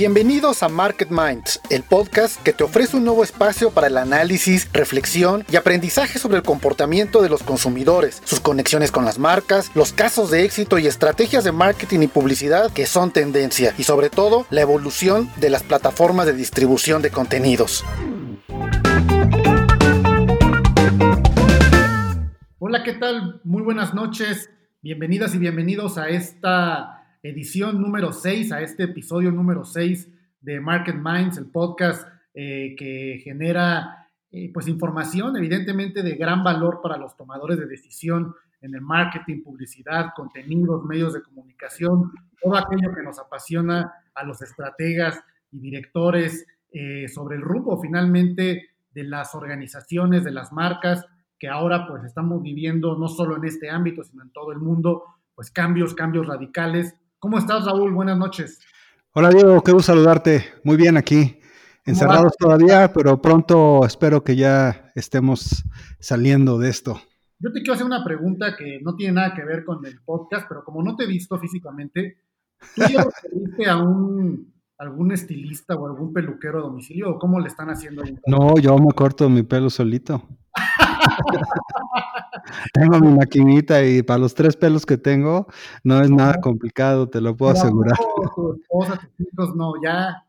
Bienvenidos a Market Minds, el podcast que te ofrece un nuevo espacio para el análisis, reflexión y aprendizaje sobre el comportamiento de los consumidores, sus conexiones con las marcas, los casos de éxito y estrategias de marketing y publicidad que son tendencia y sobre todo la evolución de las plataformas de distribución de contenidos. Hola, ¿qué tal? Muy buenas noches. Bienvenidas y bienvenidos a esta edición número 6, a este episodio número 6 de Market Minds, el podcast eh, que genera eh, pues información evidentemente de gran valor para los tomadores de decisión en el marketing, publicidad, contenidos, medios de comunicación, todo aquello que nos apasiona a los estrategas y directores eh, sobre el rumbo finalmente de las organizaciones, de las marcas, que ahora pues estamos viviendo no solo en este ámbito, sino en todo el mundo, pues cambios, cambios radicales ¿Cómo estás, Raúl? Buenas noches. Hola, Diego, qué gusto saludarte. Muy bien aquí. Encerrados todavía, pero pronto espero que ya estemos saliendo de esto. Yo te quiero hacer una pregunta que no tiene nada que ver con el podcast, pero como no te he visto físicamente, ¿tú ya viste a un algún estilista o algún peluquero a domicilio o cómo le están haciendo ahí? No, yo me corto mi pelo solito. tengo mi maquinita y para los tres pelos que tengo no es nada complicado, te lo puedo asegurar. tu esposa, tus hijos, no, ya.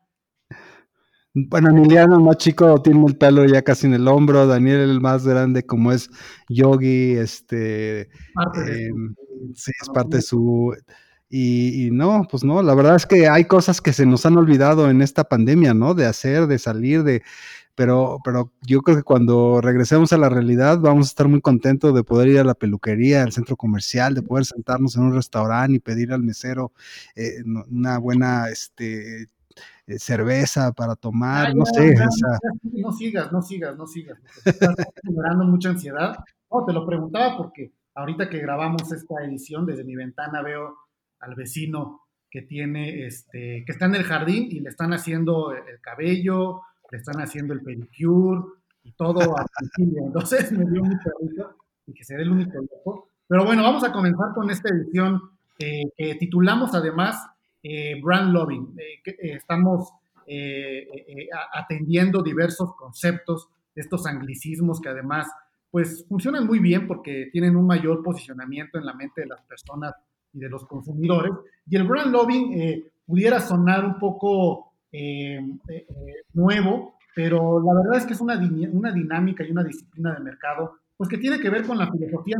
Bueno, Emiliano, el más chico, tiene el pelo ya casi en el hombro. Daniel, el más grande, como es Yogi, este. Em, sí, es parte de su. Y, y, no, pues no, la verdad es que hay cosas que se nos han olvidado en esta pandemia, ¿no? De hacer, de salir, de, pero, pero yo creo que cuando regresemos a la realidad vamos a estar muy contentos de poder ir a la peluquería, al centro comercial, de poder sentarnos en un restaurante y pedir al mesero eh, una buena este, eh, cerveza para tomar, no, sé. No sigas, no sigas, no sigas. Estás generando mucha ansiedad. No, te lo preguntaba porque ahorita que grabamos esta edición, desde mi ventana veo al vecino que tiene, este, que está en el jardín y le están haciendo el cabello, le están haciendo el pedicure y todo a Entonces me dio mucha risa y que será el único loco. Pero bueno, vamos a comenzar con esta edición eh, que titulamos además eh, Brand Loving. Eh, estamos atendiendo diversos conceptos, estos anglicismos que además pues funcionan muy bien porque tienen un mayor posicionamiento en la mente de las personas y de los consumidores. Y el brand loving pudiera sonar un poco eh, eh, nuevo, pero la verdad es que es una, una dinámica y una disciplina de mercado, pues que tiene que ver con la filosofía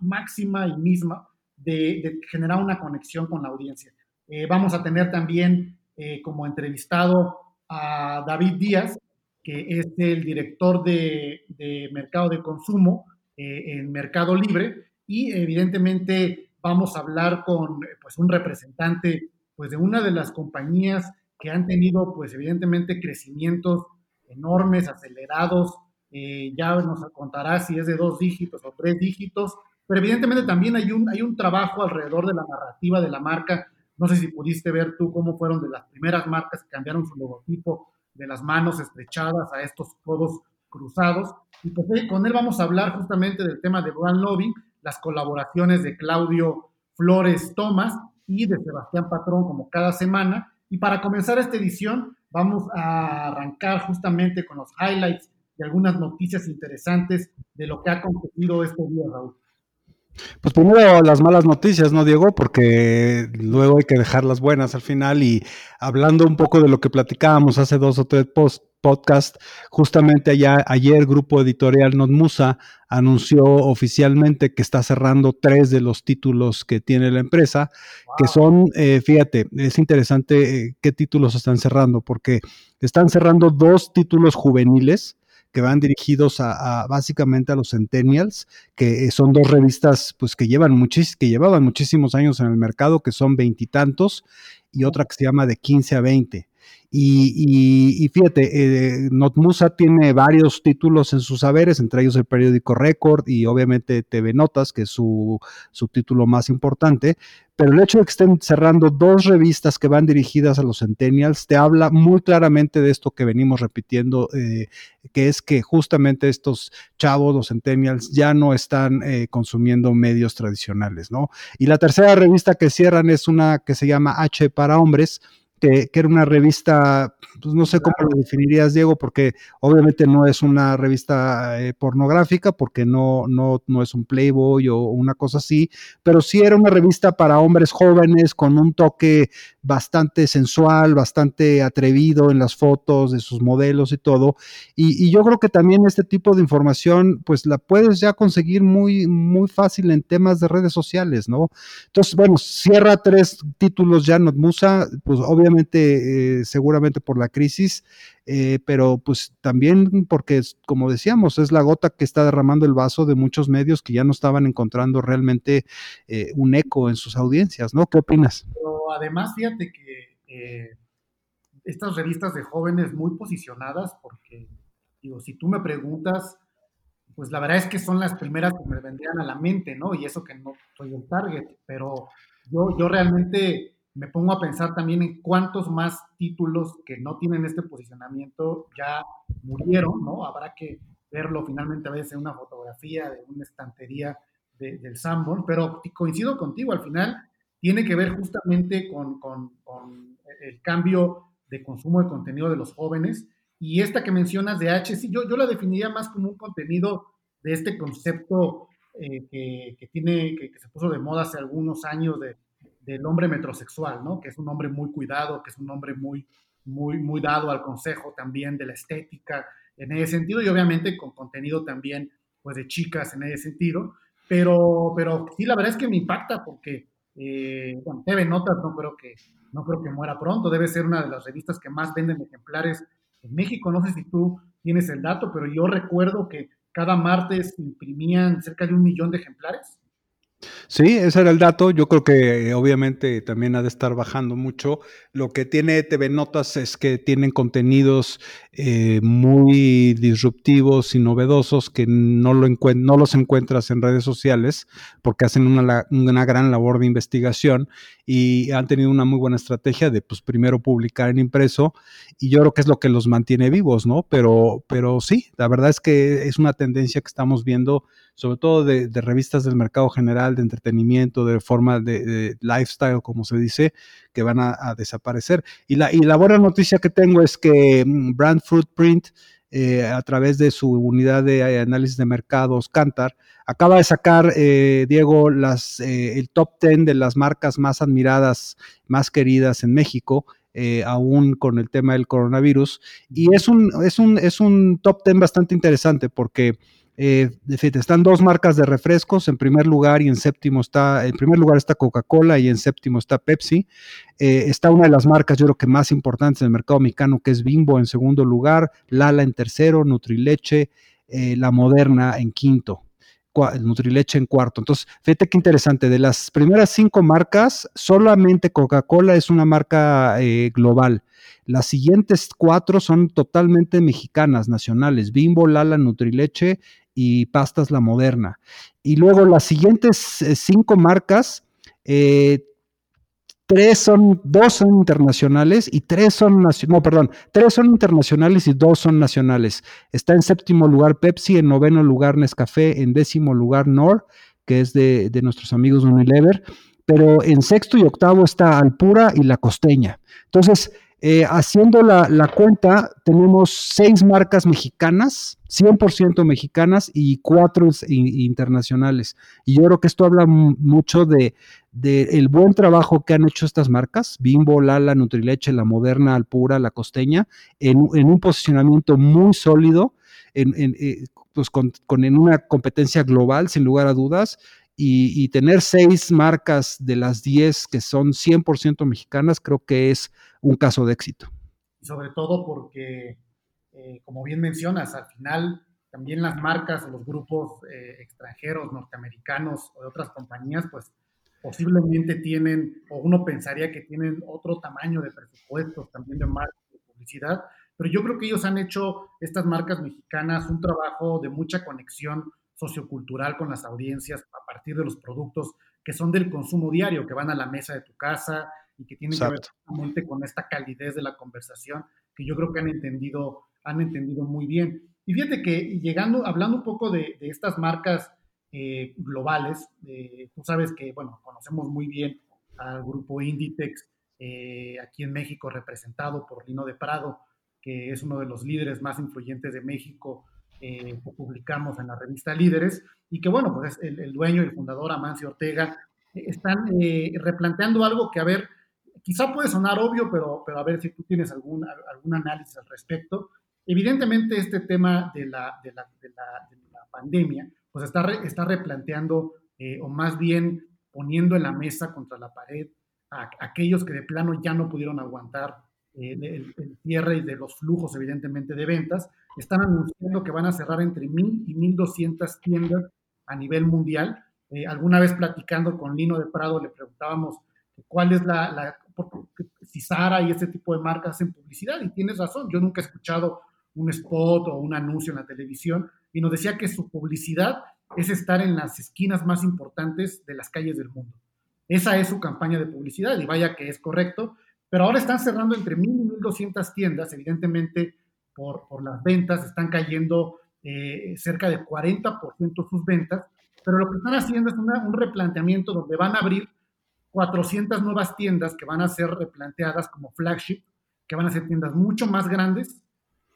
máxima y misma de, generar una conexión con la audiencia. Eh, vamos a tener también como entrevistado a David Díaz, que es el director de, de mercado de consumo en Mercado Libre, y evidentemente vamos a hablar con pues, un representante pues, de una de las compañías que han tenido, pues evidentemente, crecimientos enormes, acelerados. Eh, ya nos contará si es de dos dígitos o tres dígitos, pero evidentemente también hay un, hay un trabajo alrededor de la narrativa de la marca. No sé si pudiste ver tú cómo fueron de las primeras marcas que cambiaron su logotipo de las manos estrechadas a estos codos cruzados. Y pues eh, con él vamos a hablar justamente del tema de brand lobbying, las colaboraciones de Claudio Flores Tomás y de Sebastián Patrón como cada semana. Y para comenzar esta edición, vamos a arrancar justamente con los highlights y algunas noticias interesantes de lo que ha acontecido este día, Raúl. Pues primero las malas noticias, ¿no, Diego? Porque luego hay que dejar las buenas al final y hablando un poco de lo que platicábamos hace dos o tres posts podcast. Justamente allá, ayer Grupo Editorial Notmusa anunció oficialmente que está cerrando tres de los títulos que tiene la empresa, que son, eh, fíjate, es interesante eh, qué títulos están cerrando, porque están cerrando dos títulos juveniles que van dirigidos a, básicamente a los centennials, que son dos revistas pues que llevan muchis, que llevaban muchísimos años en el mercado, que son veintitantos, y, y otra que se llama de 15 a 20. Y, fíjate, eh, Notmusa tiene varios títulos en sus saberes, entre ellos el periódico Record y obviamente TV Notas, que es su, su título más importante, pero el hecho de que estén cerrando dos revistas que van dirigidas a los centennials te habla muy claramente de esto que venimos repitiendo, eh, que es que justamente estos chavos, los centennials, ya no están eh, consumiendo medios tradicionales, ¿no? Y la tercera revista que cierran es una que se llama H para hombres, que, era una revista, pues no sé cómo lo definirías, Diego, porque obviamente no es una revista eh, pornográfica, porque no, no, no es un Playboy o una cosa así, pero sí era una revista para hombres jóvenes con un toque bastante sensual, bastante atrevido en las fotos de sus modelos y todo. Y, yo creo que también este tipo de información, pues la puedes ya conseguir muy, muy fácil en temas de redes sociales, ¿no? Entonces, bueno, cierra tres títulos ya Musa, pues obviamente, eh, seguramente por la crisis, eh, pero pues también porque, como decíamos, es la gota que está derramando el vaso de muchos medios que ya no estaban encontrando realmente eh, un eco en sus audiencias, ¿no? ¿Qué opinas? además, fíjate que estas revistas de jóvenes muy posicionadas, porque, digo, si tú me preguntas, pues la verdad es que son las primeras que me vendrían a la mente, ¿no? Y eso que no soy el target, pero yo, yo realmente me pongo a pensar también en cuántos más títulos que no tienen este posicionamiento ya murieron, ¿no? Habrá que verlo finalmente a veces en una fotografía de una estantería del Sanborn, pero coincido contigo, al final tiene que ver justamente con, el cambio de consumo de contenido de los jóvenes. Y esta que mencionas de H, sí, yo, yo la definiría más como un contenido de este concepto eh, que, tiene, que, se puso de moda hace algunos años de, del hombre metrosexual, ¿no? Que es un hombre muy cuidado, que es un hombre muy, muy, muy dado al consejo también de la estética en ese sentido y obviamente con contenido también pues de chicas en ese sentido, pero, pero sí, la verdad es que me impacta porque eh, bueno, TV Notas no creo, que, no creo que muera pronto, debe ser una de las revistas que más venden ejemplares en México. No sé si tú tienes el dato, pero yo recuerdo que cada martes imprimían cerca de un millón de ejemplares. Sí, ese era el dato. Yo creo que eh, obviamente también ha de estar bajando mucho. Lo que tiene TV Notas es que tienen contenidos eh, muy disruptivos y novedosos que no, lo no los encuentras en redes sociales porque hacen una, una, gran labor de investigación y han tenido una muy buena estrategia de pues primero publicar en impreso y yo creo que es lo que los mantiene vivos, ¿no? Pero, pero sí, la verdad es que es una tendencia que estamos viendo sobre todo de, revistas del mercado general, de entretenimiento, de forma de, lifestyle, como se dice, que van a, desaparecer. Y la, y la buena noticia que tengo es que mm, Brand Footprint, eh, a través de su unidad de eh, análisis de mercados, Cantar, acaba de sacar, eh, Diego, las, el top 10 de las marcas más admiradas, más queridas en México. aún con el tema del coronavirus. Y es un, es un, es un top 10 bastante interesante porque eh, están dos marcas de refrescos, en primer lugar y en séptimo está, en primer lugar está Coca-Cola y en séptimo está Pepsi. Eh, está una de las marcas, yo creo que más importantes en el mercado mexicano, que es Bimbo en segundo lugar, Lala en tercero, Nutrileche, eh, La Moderna en quinto. Nutrileche en cuarto. Entonces, fíjate qué interesante. De las primeras cinco marcas, solamente Coca-Cola es una marca eh, global. Las siguientes cuatro son totalmente mexicanas, nacionales. Bimbo, Lala, Nutrileche y Pastas La Moderna. Y luego las siguientes eh, cinco marcas, eh, tres son, dos son internacionales y tres son no, perdón, tres son internacionales y dos son nacionales. Está en séptimo lugar Pepsi, en noveno lugar Nescafé, en décimo lugar Nor, que es de, de nuestros amigos Unilever, pero en sexto y octavo está Alpura y La Costeña. Entonces, eh, haciendo la, cuenta, tenemos seis marcas mexicanas, 100% mexicanas y cuatro internacionales. Y yo creo que esto habla mucho de, el buen trabajo que han hecho estas marcas, Bimbo, Lala, Nutrileche, La Moderna, Alpura, La Costeña, en, un posicionamiento muy sólido, eh, pues con, en una competencia global, sin lugar a dudas, y, tener seis marcas de las diez que son 100% mexicanas, creo que es un caso de éxito. Sobre todo porque, eh, como bien mencionas, al final también las marcas o los grupos eh, extranjeros, norteamericanos o de otras compañías, pues posiblemente tienen, o uno pensaría que tienen otro tamaño de presupuestos también de marketing publicidad, pero yo creo que ellos han hecho, estas marcas mexicanas, un trabajo de mucha conexión sociocultural con las audiencias a partir de los productos que son del consumo diario, que van a la mesa de tu casa y que tienen que ver con esta calidez de la conversación que yo creo que han entendido, han entendido muy bien. Y fíjate que llegando, hablando un poco de, estas marcas eh, globales, eh, tú sabes que, bueno, conocemos muy bien al grupo Inditex eh, aquí en México, representado por Lino de Prado, que es uno de los líderes más influyentes de México, que publicamos en la revista Líderes, y que, bueno, pues el, dueño y el fundador, Amancio Ortega, están replanteando algo que, a ver, quizá puede sonar obvio, pero, pero a ver si tú tienes algún, algún análisis al respecto. Evidentemente, este tema de la, de la, de la, pandemia, pues está, está replanteando, eh, o más bien poniendo en la mesa contra la pared a, aquellos que de plano ya no pudieron aguantar el, el, cierre y de los flujos, evidentemente, de ventas. Están anunciando que van a cerrar entre 1.000 y 1.200 tiendas a nivel mundial. Eh, alguna vez platicando con Lino de Prado le preguntábamos cuál es la, la si Sara y ese tipo de marcas hacen publicidad, y tienes razón, yo nunca he escuchado un spot o un anuncio en la televisión, y nos decía que su publicidad es estar en las esquinas más importantes de las calles del mundo. Esa es su campaña de publicidad, y vaya que es correcto, pero ahora están cerrando entre 1.000 y 1.200 tiendas, evidentemente por, por las ventas, están cayendo eh, cerca de 40% sus ventas, pero lo que están haciendo es un replanteamiento donde van a abrir 400 nuevas tiendas que van a ser replanteadas como flagship, que van a ser tiendas mucho más grandes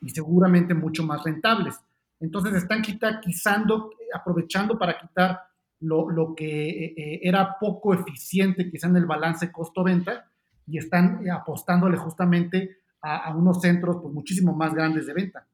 y seguramente mucho más rentables. Entonces están quitando, aprovechando para quitar lo, lo que eh, eh, era poco eficiente quizá en el balance costo-venta y están apostándole justamente a, a unos centros pues, muchísimo más grandes de venta.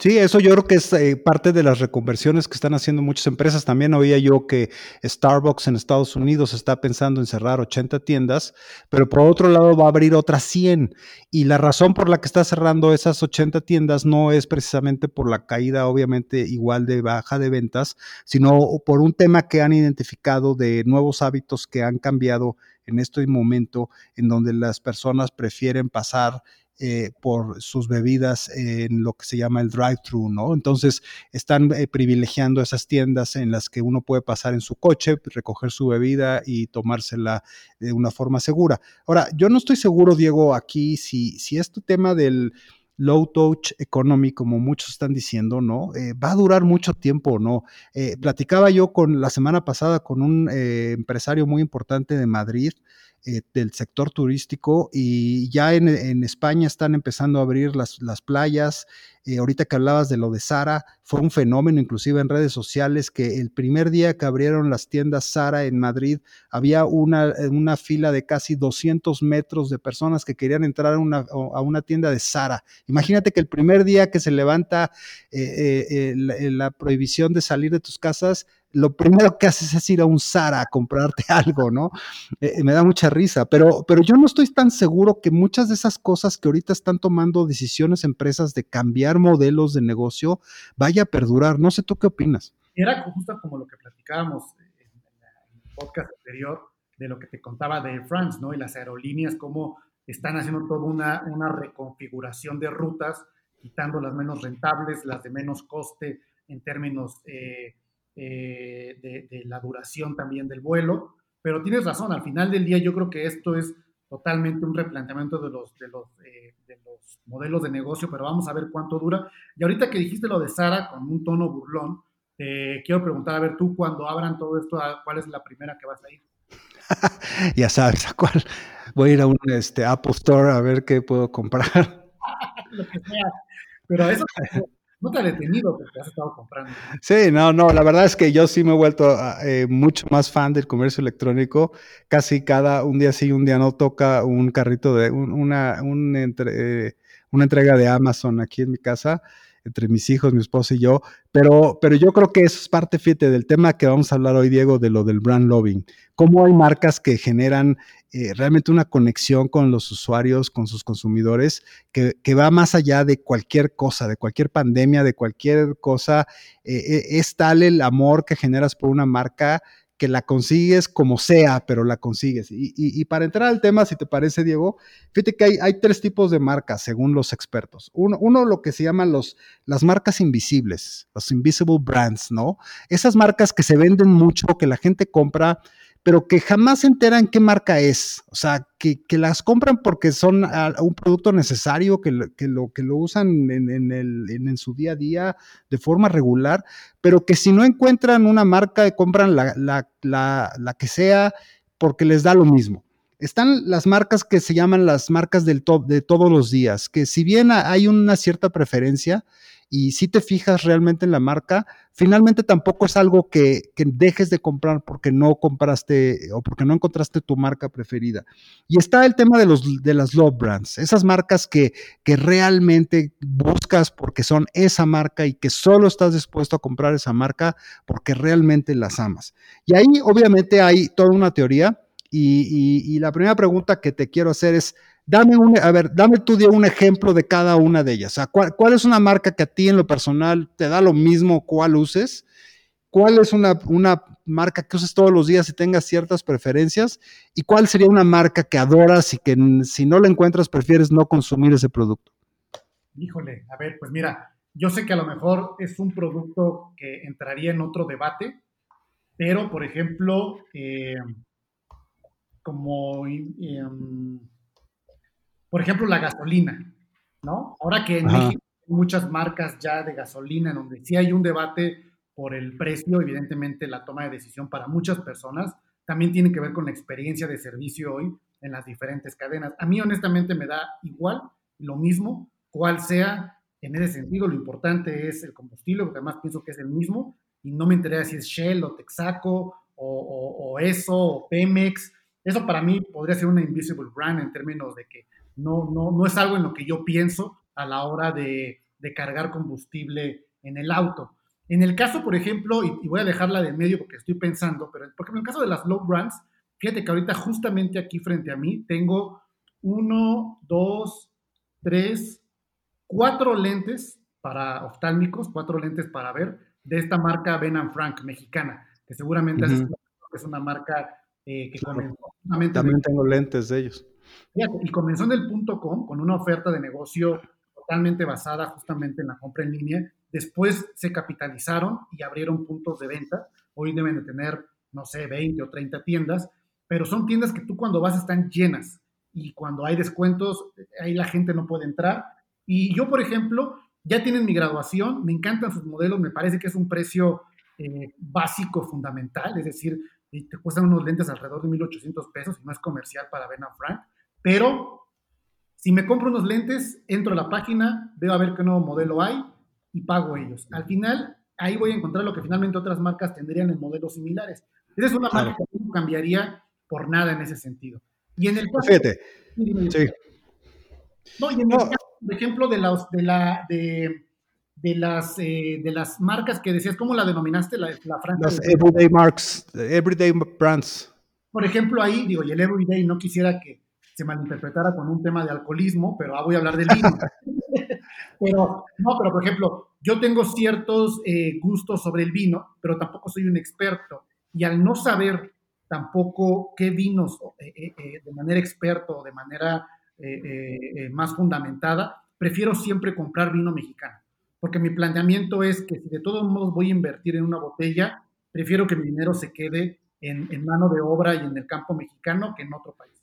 Sí, eso yo creo que es eh, parte de las reconversiones que están haciendo muchas empresas. También oía yo que Starbucks en Estados Unidos está pensando en cerrar 80 tiendas, pero por otro lado va a abrir otras 100. Y la razón por la que está cerrando esas 80 tiendas no es precisamente por la caída, obviamente, igual de baja de ventas, sino por un tema que han identificado de nuevos hábitos que han cambiado en este momento, en donde las personas prefieren pasar eh, por sus bebidas en lo que se llama el drive-thru, ¿no? Entonces están eh, privilegiando esas tiendas en las que uno puede pasar en su coche, recoger su bebida y tomársela de una forma segura. Ahora, yo no estoy seguro, Diego, aquí si, si este tema del low touch economy, como muchos están diciendo, ¿no? Eh, va a durar mucho tiempo, ¿no? platicaba yo con la semana pasada con un empresario muy importante de Madrid, eh, del sector turístico y ya en, España están empezando a abrir las, las playas. Eh, ahorita que hablabas de lo de Sara, fue un fenómeno inclusive en redes sociales que el primer día que abrieron las tiendas Sara en Madrid había una, una fila de casi 200 metros de personas que querían entrar a una, a una tienda de Sara. Imagínate que el primer día que se levanta eh, la prohibición de salir de tus casas, lo primero que haces es ir a un Zara a comprarte algo, ¿no? Eh, me da mucha risa, pero, pero yo no estoy tan seguro que muchas de esas cosas que ahorita están tomando decisiones empresas de cambiar modelos de negocio vaya a perdurar. No sé, ¿tú qué opinas? Era justo como lo que platicábamos en, el podcast anterior de lo que te contaba de France, ¿no? Y las aerolíneas, cómo están haciendo toda una, una reconfiguración de rutas, quitando las menos rentables, las de menos coste en términos... Eh, eh, de, la duración también del vuelo. Pero tienes razón, al final del día yo creo que esto es totalmente un replanteamiento de los, de los, eh, de los modelos de negocio, pero vamos a ver cuánto dura. Y ahorita que dijiste lo de Sara con un tono burlón, te quiero preguntar, a ver tú cuando abran todo esto, ¿cuál es la primera que vas a ir? ya sabes, ¿a cuál? Voy a ir a un este, Apple Store a ver qué puedo comprar. lo que sea. Pero eso no te ha detenido porque has estado comprando. Sí, no, no, la verdad es que yo sí me he vuelto ah, eh, mucho más fan del comercio electrónico. Casi cada, un día sí, un día no toca un carrito de, una, eh, una entrega de Amazon aquí en mi casa entre mis hijos, mi esposa y yo, pero, pero yo creo que eso es parte, fíjate, del tema que vamos a hablar hoy, Diego, de lo del brand loving. Cómo hay marcas que generan eh, realmente una conexión con los usuarios, con sus consumidores, que, que, va más allá de cualquier cosa, de cualquier pandemia, de cualquier cosa. Eh, eh, es tal el amor que generas por una marca que la consigues como sea, pero la consigues. Y, para entrar al tema, si te parece, Diego, fíjate que hay, tres tipos de marcas según los expertos. Uno, uno, lo que se llaman los, las marcas invisibles, los invisible brands, ¿no? Esas marcas que se venden mucho, que la gente compra pero que jamás se enteran qué marca es. O sea, que, las compran porque son un producto necesario, que, lo, que lo usan en, el, en, su día a día de forma regular, pero que si no encuentran una marca, compran la, la, la, que sea porque les da lo mismo. Están las marcas que se llaman las marcas del top de todos los días, que si bien hay una cierta preferencia, y si te fijas realmente en la marca, finalmente tampoco es algo que, dejes de comprar porque no compraste o porque no encontraste tu marca preferida. Y está el tema de, los, de las love brands, esas marcas que, que realmente buscas porque son esa marca y que solo estás dispuesto a comprar esa marca porque realmente las amas. Y ahí obviamente hay toda una teoría y la primera pregunta que te quiero hacer es, Dame un, a ver, dame tú un ejemplo de cada una de ellas. O sea, ¿cuál, es una marca que a ti en lo personal te da lo mismo cuál uses? ¿Cuál es una, una marca que uses todos los días y tengas ciertas preferencias? ¿Y cuál sería una marca que adoras y que si no la encuentras prefieres no consumir ese producto? Híjole, a ver, pues mira, yo sé que a lo mejor es un producto que entraría en otro debate, pero por ejemplo, eh, como... Em, por ejemplo, la gasolina, ¿no? Ahora que en México hay muchas marcas ya de gasolina, en donde sí hay un debate por el precio, evidentemente la toma de decisión para muchas personas también tiene que ver con la experiencia de servicio hoy en las diferentes cadenas. A mí honestamente me da igual, lo mismo, cuál sea en ese sentido. Lo importante es el combustible, porque además pienso que es el mismo y no me interesa si es Shell o Texaco o, o eso o Pemex. Eso para mí podría ser una invisible brand en términos de que no, no, no es algo en lo que yo pienso a la hora de, cargar combustible en el auto. En el caso, por ejemplo, y, voy a dejarla de medio porque estoy pensando, pero por ejemplo, en el caso de las low brands, fíjate que ahorita justamente aquí frente a mí tengo uno, dos, tres, cuatro lentes para oftálmicos, cuatro lentes para ver, de esta marca Ben Frank mexicana, que seguramente es una marca eh, que comenzó También tengo lentes de ellos. Y comenzó en el punto com con una oferta de negocio totalmente basada justamente en la compra en línea. Después se capitalizaron y abrieron puntos de venta. Hoy deben de tener, no sé, 20 o 30 tiendas, pero son tiendas que tú cuando vas están llenas y cuando hay descuentos, ahí la gente no puede entrar. Y yo, por ejemplo, ya tienen mi graduación, me encantan sus modelos, me parece que es un precio eh, básico, fundamental, es decir, te cuestan unos lentes alrededor de 1.800 pesos y no es comercial para Ben Frank. Pero si me compro unos lentes, entro a la página, veo a ver qué nuevo modelo hay y pago ellos. Al final, ahí voy a encontrar lo que finalmente otras marcas tendrían en modelos similares. Esa es una marca que no cambiaría por nada en ese sentido. Y en el caso, Fíjate. Sí. No, y en el caso, por ejemplo, de, la, de, la, de, de las, eh, de las marcas que decías, ¿cómo la denominaste? La, la Las Everyday Marks, Everyday Brands. Por ejemplo, ahí, digo, y el Everyday no quisiera que se malinterpretara con un tema de alcoholismo, pero ah, voy a hablar del vino. pero, no, pero por ejemplo, yo tengo ciertos eh, gustos sobre el vino, pero tampoco soy un experto. Y al no saber tampoco qué vinos eh, eh, de manera experta o de manera más fundamentada, prefiero siempre comprar vino mexicano. Porque mi planteamiento es que si de todos modos voy a invertir en una botella, prefiero que mi dinero se quede en, en mano de obra y en el campo mexicano que en otro país.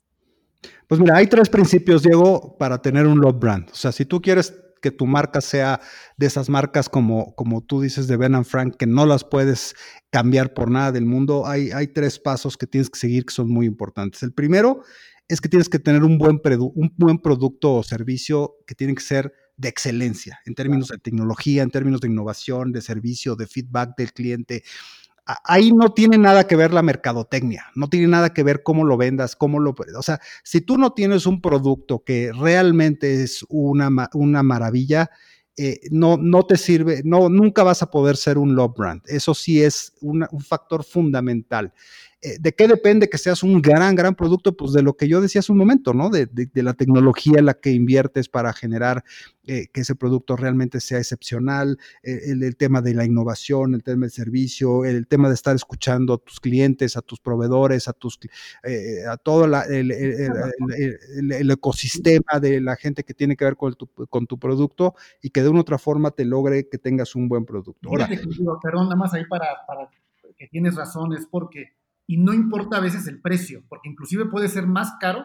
Pues mira, hay tres principios, Diego, para tener un love brand. O sea, si tú quieres que tu marca sea de esas marcas como, como tú dices de Ben Frank, que no las puedes cambiar por nada del mundo, hay, hay tres pasos que tienes que seguir que son muy importantes. El primero es que tienes que tener un buen, un buen producto o servicio que tiene que ser de excelencia en términos de tecnología, en términos de innovación, de servicio, de feedback del cliente ahí no tiene nada que ver la mercadotecnia, no tiene nada que ver cómo lo vendas, cómo lo... O sea, si tú no tienes un producto que realmente es una, una maravilla, eh, no, no te sirve, no, nunca vas a poder ser un love brand. Eso sí es un factor fundamental. Eh, ¿de qué depende que seas un gran, gran producto? Pues de lo que yo decía hace un momento, ¿no? De, la tecnología en la que inviertes para generar eh, que ese producto realmente sea excepcional, eh, el, tema de la innovación, el tema del servicio, el, tema de estar escuchando a tus clientes, a tus proveedores, a tus a todo el, ecosistema de la gente que tiene que ver con tu, con tu producto y que de una u otra forma te logre que tengas un buen producto. Ahora, perdón, nada más ahí para, para que tienes razón, es porque y no importa a veces el precio, porque inclusive puede ser más caro,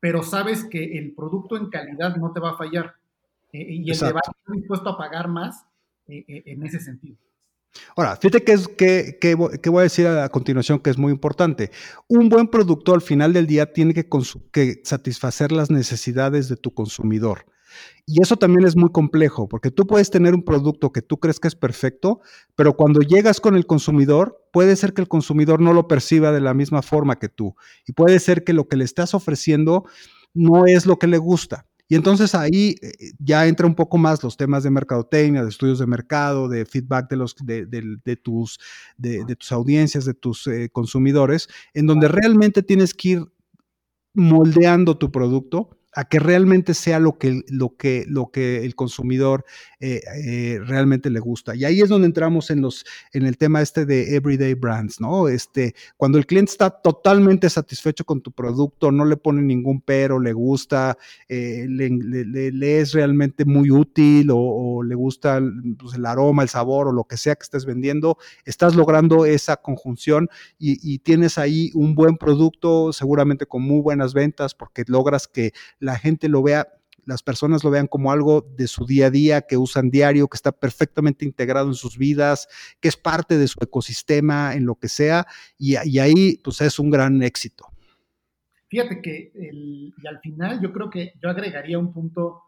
pero sabes que el producto en calidad no te va a fallar eh, y el te va a estar dispuesto a pagar más eh, eh, en ese sentido. Ahora, fíjate que, es, que, que, voy a decir a continuación que es muy importante. Un buen producto al final del día tiene que, que satisfacer las necesidades de tu consumidor. Y eso también es muy complejo, porque tú puedes tener un producto que tú crees que es perfecto, pero cuando llegas con el consumidor, puede ser que el consumidor no lo perciba de la misma forma que tú. Y puede ser que lo que le estás ofreciendo no es lo que le gusta. Y entonces ahí eh, ya entra un poco más los temas de mercadotecnia, de estudios de mercado, de feedback de, los, de, tus, de, tus audiencias, de tus eh, consumidores, en donde realmente tienes que ir moldeando tu producto a que realmente sea lo que, lo que, lo que el consumidor eh, eh, realmente le gusta. Y ahí es donde entramos en, los, en el tema este de everyday brands, ¿no? Este, cuando el cliente está totalmente satisfecho con tu producto, no le pone ningún pero, le gusta, eh, le, es realmente muy útil o, le gusta pues, el aroma, el sabor o lo que sea que estés vendiendo, estás logrando esa conjunción y, y tienes ahí un buen producto, seguramente con muy buenas ventas, porque logras que la gente lo vea, las personas lo vean como algo de su día a día, que usan diario, que está perfectamente integrado en sus vidas, que es parte de su ecosistema, en lo que sea, y, ahí pues es un gran éxito. Fíjate que y al final yo creo que yo agregaría un punto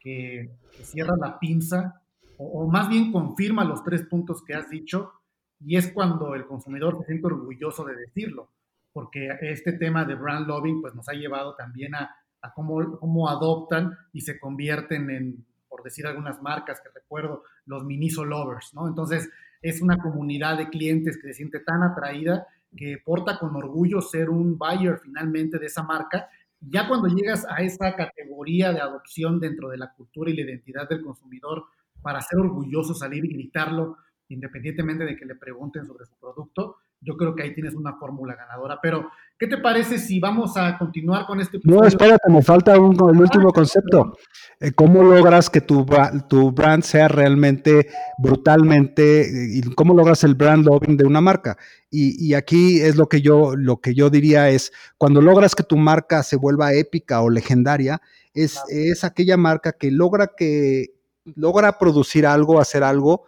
que, cierra la pinza, o, o, más bien confirma los tres puntos que has dicho, y es cuando el consumidor se siente orgulloso de decirlo, porque este tema de brand loving pues nos ha llevado también a a cómo, cómo adoptan y se convierten en, por decir algunas marcas que recuerdo, los Miniso Lovers, ¿no? Entonces, es una comunidad de clientes que se siente tan atraída que porta con orgullo ser un buyer finalmente de esa marca. Ya cuando llegas a esa categoría de adopción dentro de la cultura y la identidad del consumidor, para ser orgulloso, salir y gritarlo, independientemente de que le pregunten sobre su producto, yo creo que ahí tienes una fórmula ganadora. Pero, ¿qué te parece si vamos a continuar con este No, espérate, me falta un, el último ah, concepto. Eh, ¿Cómo logras que tu, tu brand sea realmente brutalmente, y cómo logras el brand loving de una marca? Y, aquí es lo que yo, lo que yo diría es, cuando logras que tu marca se vuelva épica o legendaria, es, es aquella marca que logra que logra producir algo, hacer algo,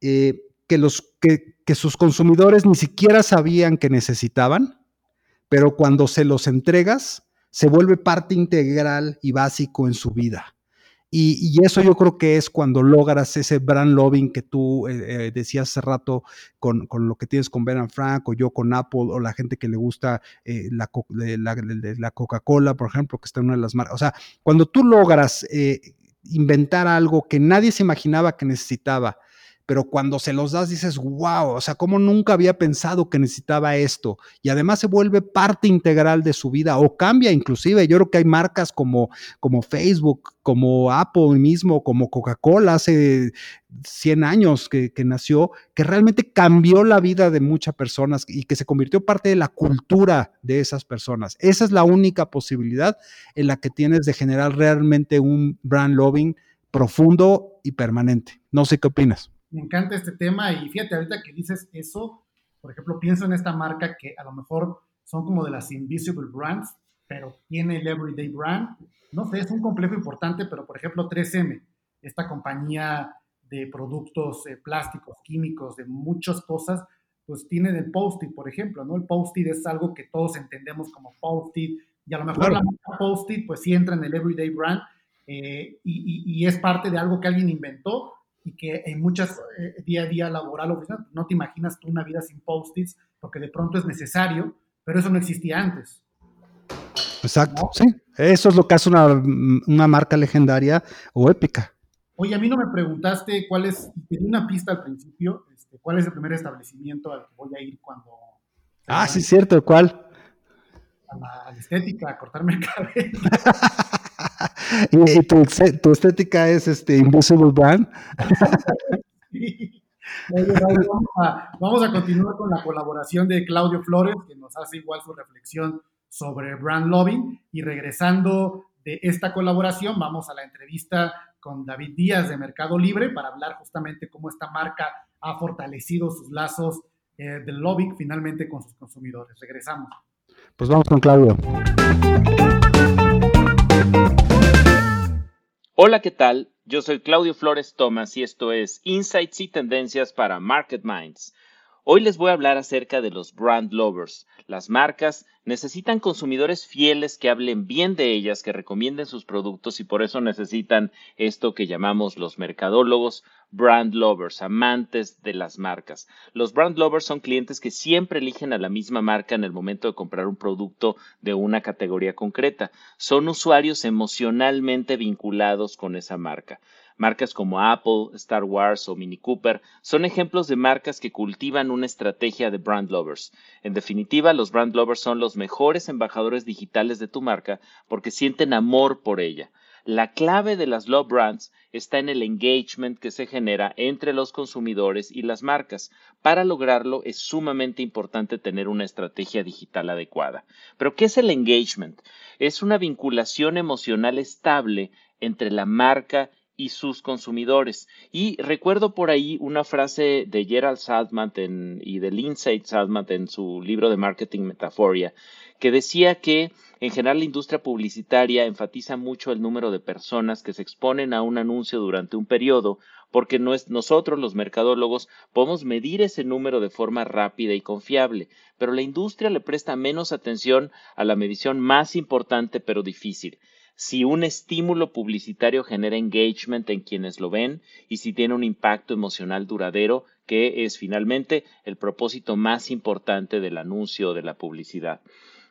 eh, que los que que sus consumidores ni siquiera sabían que necesitaban, pero cuando se los entregas, se vuelve parte integral y básico en su vida. Y, eso yo creo que es cuando logras ese brand loving que tú eh, eh, decías hace rato con, lo que tienes con Ben Frank o yo con Apple o la gente que le gusta eh, la, la Coca-Cola, por ejemplo, que está en una de las marcas. O sea, cuando tú logras inventar algo que nadie se imaginaba que necesitaba pero cuando se los das dices, wow, o sea, como nunca había pensado que necesitaba esto. Y además se vuelve parte integral de su vida o cambia inclusive. Yo creo que hay marcas como, como Facebook, como Apple mismo, como Coca-Cola hace 100 años que, nació, que realmente cambió la vida de muchas personas y que se convirtió parte de la cultura de esas personas. Esa es la única posibilidad en la que tienes de generar realmente un brand loving profundo y permanente. No sé qué opinas me encanta este tema y fíjate, ahorita que dices eso, por ejemplo, pienso en esta marca que a lo mejor son como de las invisible brands, pero tiene el everyday brand. No sé, es un complejo importante, pero por ejemplo 3M, esta compañía de productos eh, plásticos, químicos, de muchas cosas, pues tiene el post-it, por ejemplo, ¿no? El post-it es algo que todos entendemos como post-it, y a lo mejor la marca post-it, pues sí entra en el everyday brand, eh, y, y, es parte de algo que alguien inventó, y que en muchas eh, día a día laboral no te imaginas tú una vida sin post-its porque de pronto es necesario, pero eso no existía antes. Exacto, sí. Eso es lo que hace una, una, marca legendaria o épica. Oye, a mí no me preguntaste cuál es, te di una pista al principio, este, cuál es el primer establecimiento al que voy a ir cuando, Ah, sí, cierto, ¿cuál? A la, estética, a cortarme el cabello. ¿Y, tu, estética es este Invisible Brand? vamos, a, continuar con la colaboración de Claudio Flores, que nos hace igual su reflexión sobre brand lobbying. Y regresando de esta colaboración, vamos a la entrevista con David Díaz de Mercado Libre para hablar justamente cómo esta marca ha fortalecido sus lazos eh, del lobbying finalmente con sus consumidores. Regresamos. Pues vamos con Claudio. Hola, ¿qué tal? Yo soy Claudio Flores Tomás y esto es Insights y Tendencias para Market Minds. Hoy les voy a hablar acerca de los brand lovers. Las marcas necesitan consumidores fieles que hablen bien de ellas, que recomienden sus productos y por eso necesitan esto que llamamos los mercadólogos, brand lovers, amantes de las marcas. Los brand lovers son clientes que siempre eligen a la misma marca en el momento de comprar un producto de una categoría concreta. Son usuarios emocionalmente vinculados con esa marca. Marcas como Apple, Star Wars o Mini Cooper son ejemplos de marcas que cultivan una estrategia de brand lovers. En definitiva, los brand lovers son los mejores embajadores digitales de tu marca porque sienten amor por ella. La clave de las love brands está en el engagement que se genera entre los consumidores y las marcas. Para lograrlo es sumamente importante tener una estrategia digital adecuada. Pero, ¿qué es el engagement? Es una vinculación emocional estable entre la marca y sus consumidores. Y recuerdo por ahí una frase de Gerald Saltman y de Lindsay Saltman en su libro de Marketing Metaforia, que decía que en general la industria publicitaria enfatiza mucho el número de personas que se exponen a un anuncio durante un periodo, porque no es, nosotros los mercadólogos podemos medir ese número de forma rápida y confiable, pero la industria le presta menos atención a la medición más importante pero difícil, si un estímulo publicitario genera engagement en quienes lo ven y si tiene un impacto emocional duradero, que es finalmente el propósito más importante del anuncio o de la publicidad.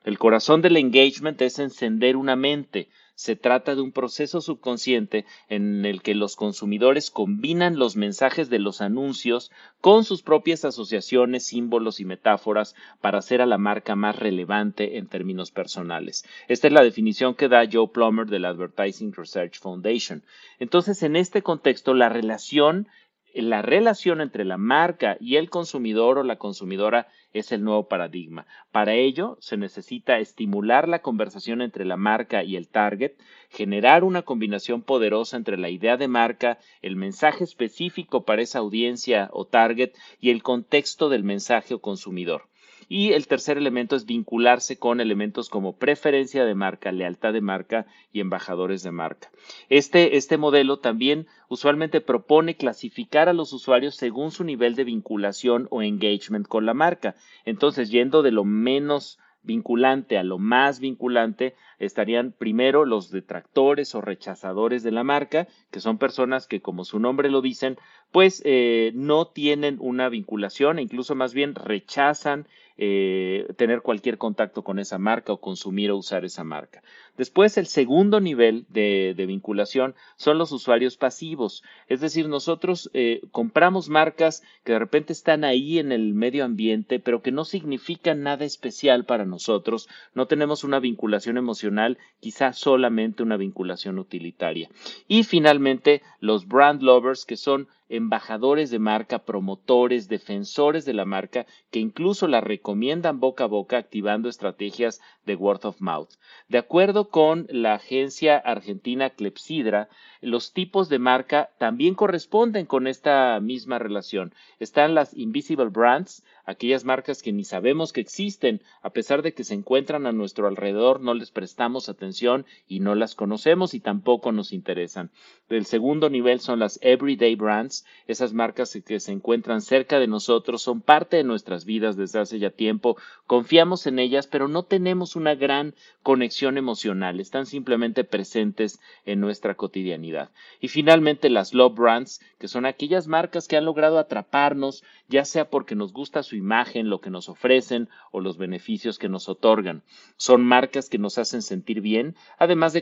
El corazón del engagement es encender una mente, se trata de un proceso subconsciente en el que los consumidores combinan los mensajes de los anuncios con sus propias asociaciones, símbolos y metáforas para hacer a la marca más relevante en términos personales. Esta es la definición que da Joe Plummer del Advertising Research Foundation. Entonces, en este contexto, la relación la relación entre la marca y el consumidor o la consumidora es el nuevo paradigma. Para ello, se necesita estimular la conversación entre la marca y el target, generar una combinación poderosa entre la idea de marca, el mensaje específico para esa audiencia o target y el contexto del mensaje o consumidor. Y el tercer elemento es vincularse con elementos como preferencia de marca, lealtad de marca y embajadores de marca. Este, este modelo también usualmente propone clasificar a los usuarios según su nivel de vinculación o engagement con la marca. Entonces, yendo de lo menos vinculante a lo más vinculante estarían primero los detractores o rechazadores de la marca, que son personas que, como su nombre lo dicen, pues eh, no tienen una vinculación e incluso más bien rechazan eh, tener cualquier contacto con esa marca o consumir o usar esa marca. Después, el segundo nivel de, vinculación son los usuarios pasivos, es decir, nosotros eh, compramos marcas que de repente están ahí en el medio ambiente, pero que no significan nada especial para nosotros, no tenemos una vinculación emocional, quizás solamente una vinculación utilitaria. Y finalmente, los brand lovers, que son embajadores de marca, promotores, defensores de la marca, que incluso la recomiendan boca a boca activando estrategias de word of mouth. De acuerdo con la agencia argentina Clepsidra, los tipos de marca también corresponden con esta misma relación. Están las invisible brands, aquellas marcas que ni sabemos que existen, a pesar de que se encuentran a nuestro alrededor, no les prestamos atención y no las conocemos y tampoco nos interesan. El segundo nivel son las everyday brands, esas marcas que se encuentran cerca de nosotros, son parte de nuestras vidas desde hace ya tiempo, confiamos en ellas, pero no tenemos una gran conexión emocional, están simplemente presentes en nuestra cotidianidad. Y finalmente las love brands, que son aquellas marcas que han logrado atraparnos, ya sea porque nos gusta su imagen, lo que nos ofrecen o los beneficios que nos otorgan. Son marcas que nos hacen sentir bien, además de,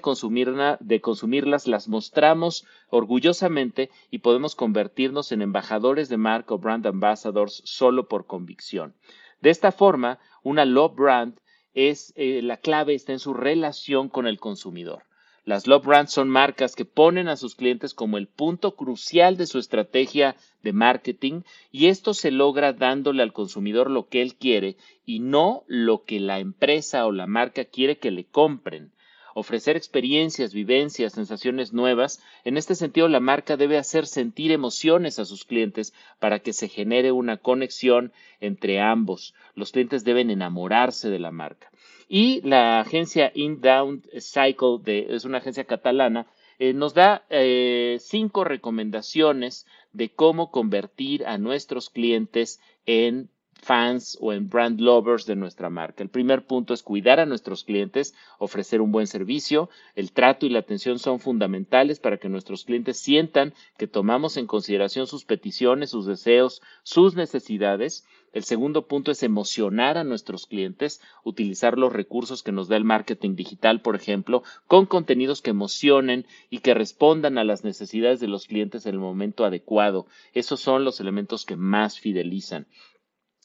de consumirlas, las mostramos orgullosamente y podemos convertirnos en embajadores de marca o brand ambassadors solo por convicción. De esta forma, una love brand es eh, la clave está en su relación con el consumidor. Las Love Brands son marcas que ponen a sus clientes como el punto crucial de su estrategia de marketing y esto se logra dándole al consumidor lo que él quiere y no lo que la empresa o la marca quiere que le compren ofrecer experiencias, vivencias, sensaciones nuevas. En este sentido, la marca debe hacer sentir emociones a sus clientes para que se genere una conexión entre ambos. Los clientes deben enamorarse de la marca. Y la agencia Inbound Cycle, de, es una agencia catalana, eh, nos da eh, cinco recomendaciones de cómo convertir a nuestros clientes en fans o en brand lovers de nuestra marca. El primer punto es cuidar a nuestros clientes, ofrecer un buen servicio. El trato y la atención son fundamentales para que nuestros clientes sientan que tomamos en consideración sus peticiones, sus deseos, sus necesidades. El segundo punto es emocionar a nuestros clientes, utilizar los recursos que nos da el marketing digital, por ejemplo, con contenidos que emocionen y que respondan a las necesidades de los clientes en el momento adecuado. Esos son los elementos que más fidelizan.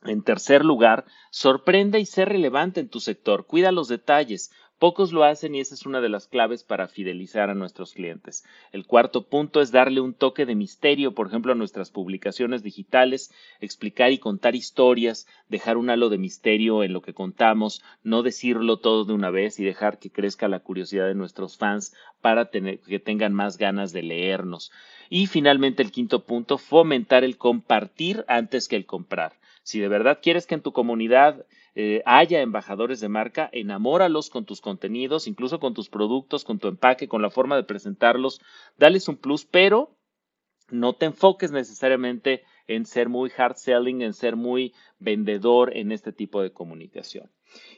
En tercer lugar, sorprende y sé relevante en tu sector. Cuida los detalles. Pocos lo hacen y esa es una de las claves para fidelizar a nuestros clientes. El cuarto punto es darle un toque de misterio, por ejemplo, a nuestras publicaciones digitales, explicar y contar historias, dejar un halo de misterio en lo que contamos, no decirlo todo de una vez y dejar que crezca la curiosidad de nuestros fans para que tengan más ganas de leernos. Y finalmente el quinto punto, fomentar el compartir antes que el comprar. Si de verdad quieres que en tu comunidad eh, haya embajadores de marca, enamóralos con tus contenidos, incluso con tus productos, con tu empaque, con la forma de presentarlos, dales un plus, pero no te enfoques necesariamente en ser muy hard selling, en ser muy vendedor en este tipo de comunicación.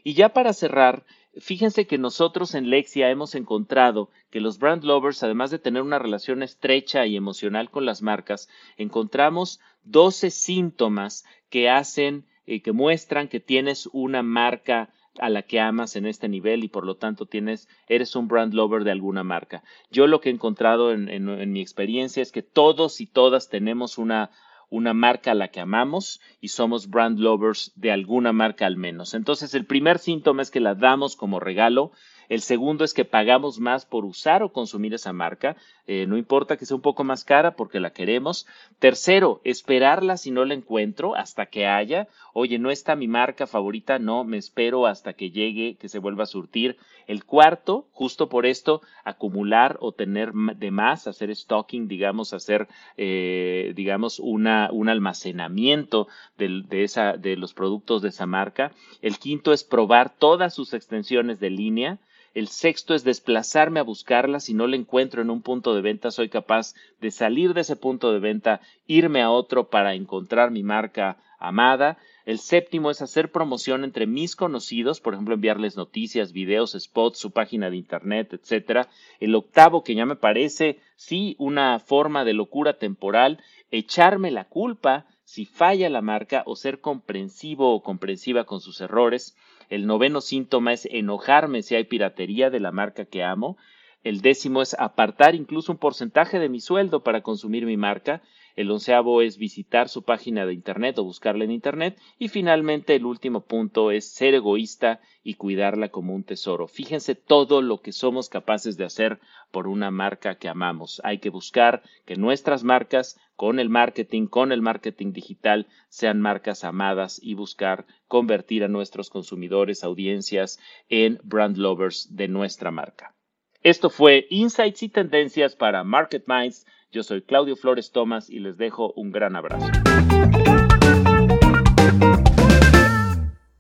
Y ya para cerrar, fíjense que nosotros en Lexia hemos encontrado que los brand lovers, además de tener una relación estrecha y emocional con las marcas, encontramos 12 síntomas que hacen, eh, que muestran que tienes una marca a la que amas en este nivel y por lo tanto tienes, eres un brand lover de alguna marca. Yo lo que he encontrado en mi experiencia es que todos y todas tenemos una una marca a la que amamos y somos brand lovers de alguna marca al menos. Entonces, el primer síntoma es que la damos como regalo el segundo es que pagamos más por usar o consumir esa marca. Eh, no importa que sea un poco más cara porque la queremos. Tercero, esperarla si no la encuentro hasta que haya. Oye, no está mi marca favorita, no, me espero hasta que llegue, que se vuelva a surtir. El cuarto, justo por esto, acumular o tener de más, hacer stocking, digamos, hacer, eh, digamos, una, un almacenamiento de, de, esa, de los productos de esa marca. El quinto es probar todas sus extensiones de línea. El sexto es desplazarme a buscarla. Si no la encuentro en un punto de venta, soy capaz de salir de ese punto de venta, irme a otro para encontrar mi marca amada. El séptimo es hacer promoción entre mis conocidos, por ejemplo, enviarles noticias, videos, spots, su página de internet, etcétera. El octavo, que ya me parece, sí, una forma de locura temporal, echarme la culpa si falla la marca o ser comprensivo o comprensiva con sus errores. El noveno síntoma es enojarme si hay piratería de la marca que amo. El décimo es apartar incluso un porcentaje de mi sueldo para consumir mi marca. El onceavo es visitar su página de Internet o buscarla en Internet. Y finalmente el último punto es ser egoísta y cuidarla como un tesoro. Fíjense todo lo que somos capaces de hacer por una marca que amamos. Hay que buscar que nuestras marcas con el marketing, con el marketing digital, sean marcas amadas y buscar convertir a nuestros consumidores, audiencias en brand lovers de nuestra marca. Esto fue Insights y Tendencias para Market Minds. Yo soy Claudio Flores Tomás y les dejo un gran abrazo.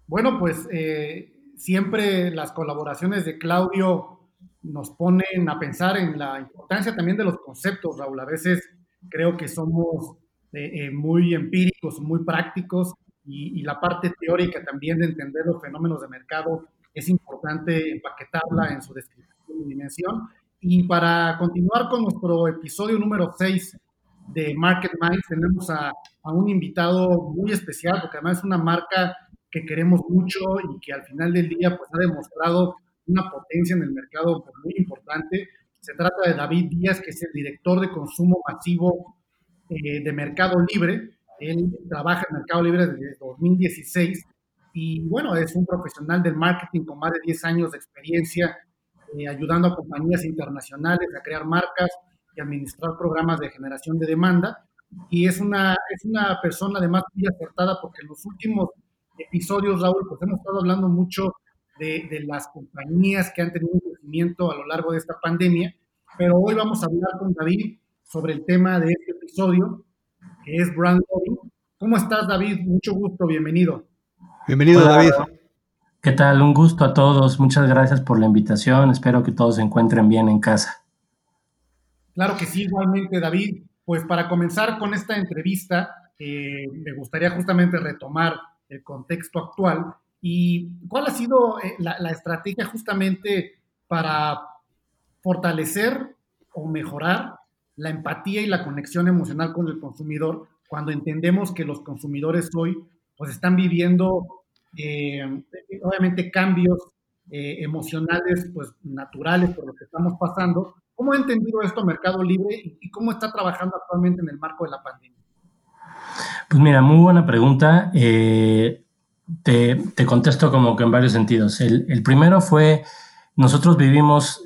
Bueno, pues eh, siempre las colaboraciones de Claudio nos ponen a pensar en la importancia también de los conceptos, Raúl. A veces creo que somos eh, eh, muy empíricos, muy prácticos y, la parte teórica también de entender los fenómenos de mercado es importante empaquetarla en su descripción y dimensión. Y para continuar con nuestro episodio número 6 de Market Minds, tenemos a, a, un invitado muy especial, porque además es una marca que queremos mucho y que al final del día pues, ha demostrado una potencia en el mercado muy importante. Se trata de David Díaz, que es el director de consumo masivo eh, de Mercado Libre. Él trabaja en Mercado Libre desde 2016 y bueno, es un profesional del marketing con más de 10 años de experiencia eh, ayudando a compañías internacionales a crear marcas y administrar programas de generación de demanda. Y es una, es una persona además muy acertada porque en los últimos episodios, Raúl, pues hemos estado hablando mucho de, de las compañías que han tenido un crecimiento a lo largo de esta pandemia, pero hoy vamos a hablar con David sobre el tema de este episodio, que es brand lobbying. ¿Cómo estás, David? Mucho gusto, bienvenido. Bienvenido, David. ¿Qué tal? Un gusto a todos. Muchas gracias por la invitación. Espero que todos se encuentren bien en casa. Claro que sí, igualmente, David. Pues para comenzar con esta entrevista, eh, me gustaría justamente retomar el contexto actual y cuál ha sido eh, la, la estrategia justamente para fortalecer o mejorar la empatía y la conexión emocional con el consumidor cuando entendemos que los consumidores hoy pues están viviendo eh, obviamente cambios eh, emocionales pues naturales por lo que estamos pasando. ¿Cómo ha entendido esto Mercado Libre y, cómo está trabajando actualmente en el marco de la pandemia? Pues mira, muy buena pregunta. Eh, te, contesto como que en varios sentidos. El, primero fue, nosotros vivimos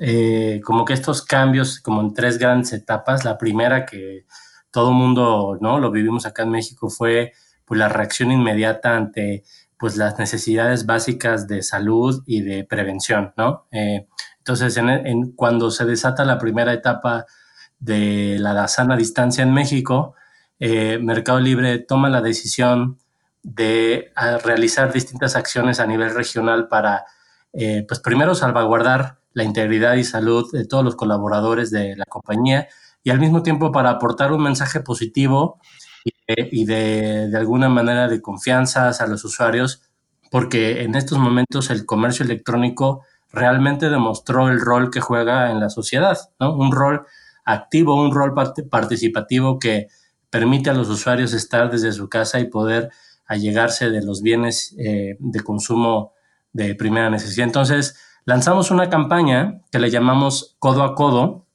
como que estos cambios como en tres grandes etapas. La primera que todo mundo, ¿no? Lo vivimos acá en México fue pues la reacción inmediata ante pues las necesidades básicas de salud y de prevención, ¿no? Eh, entonces, en, cuando se desata la primera etapa de la sana distancia en México, eh, Mercado Libre toma la decisión de realizar distintas acciones a nivel regional para, eh, pues primero salvaguardar la integridad y salud de todos los colaboradores de la compañía y al mismo tiempo para aportar un mensaje positivo y, de, alguna manera de confianza a los usuarios, porque en estos momentos el comercio electrónico realmente demostró el rol que juega en la sociedad, ¿no? Un rol activo, un rol participativo que permite a los usuarios estar desde su casa y poder allegarse de los bienes eh, de consumo de primera necesidad. Entonces, lanzamos una campaña que le llamamos Codo a Codo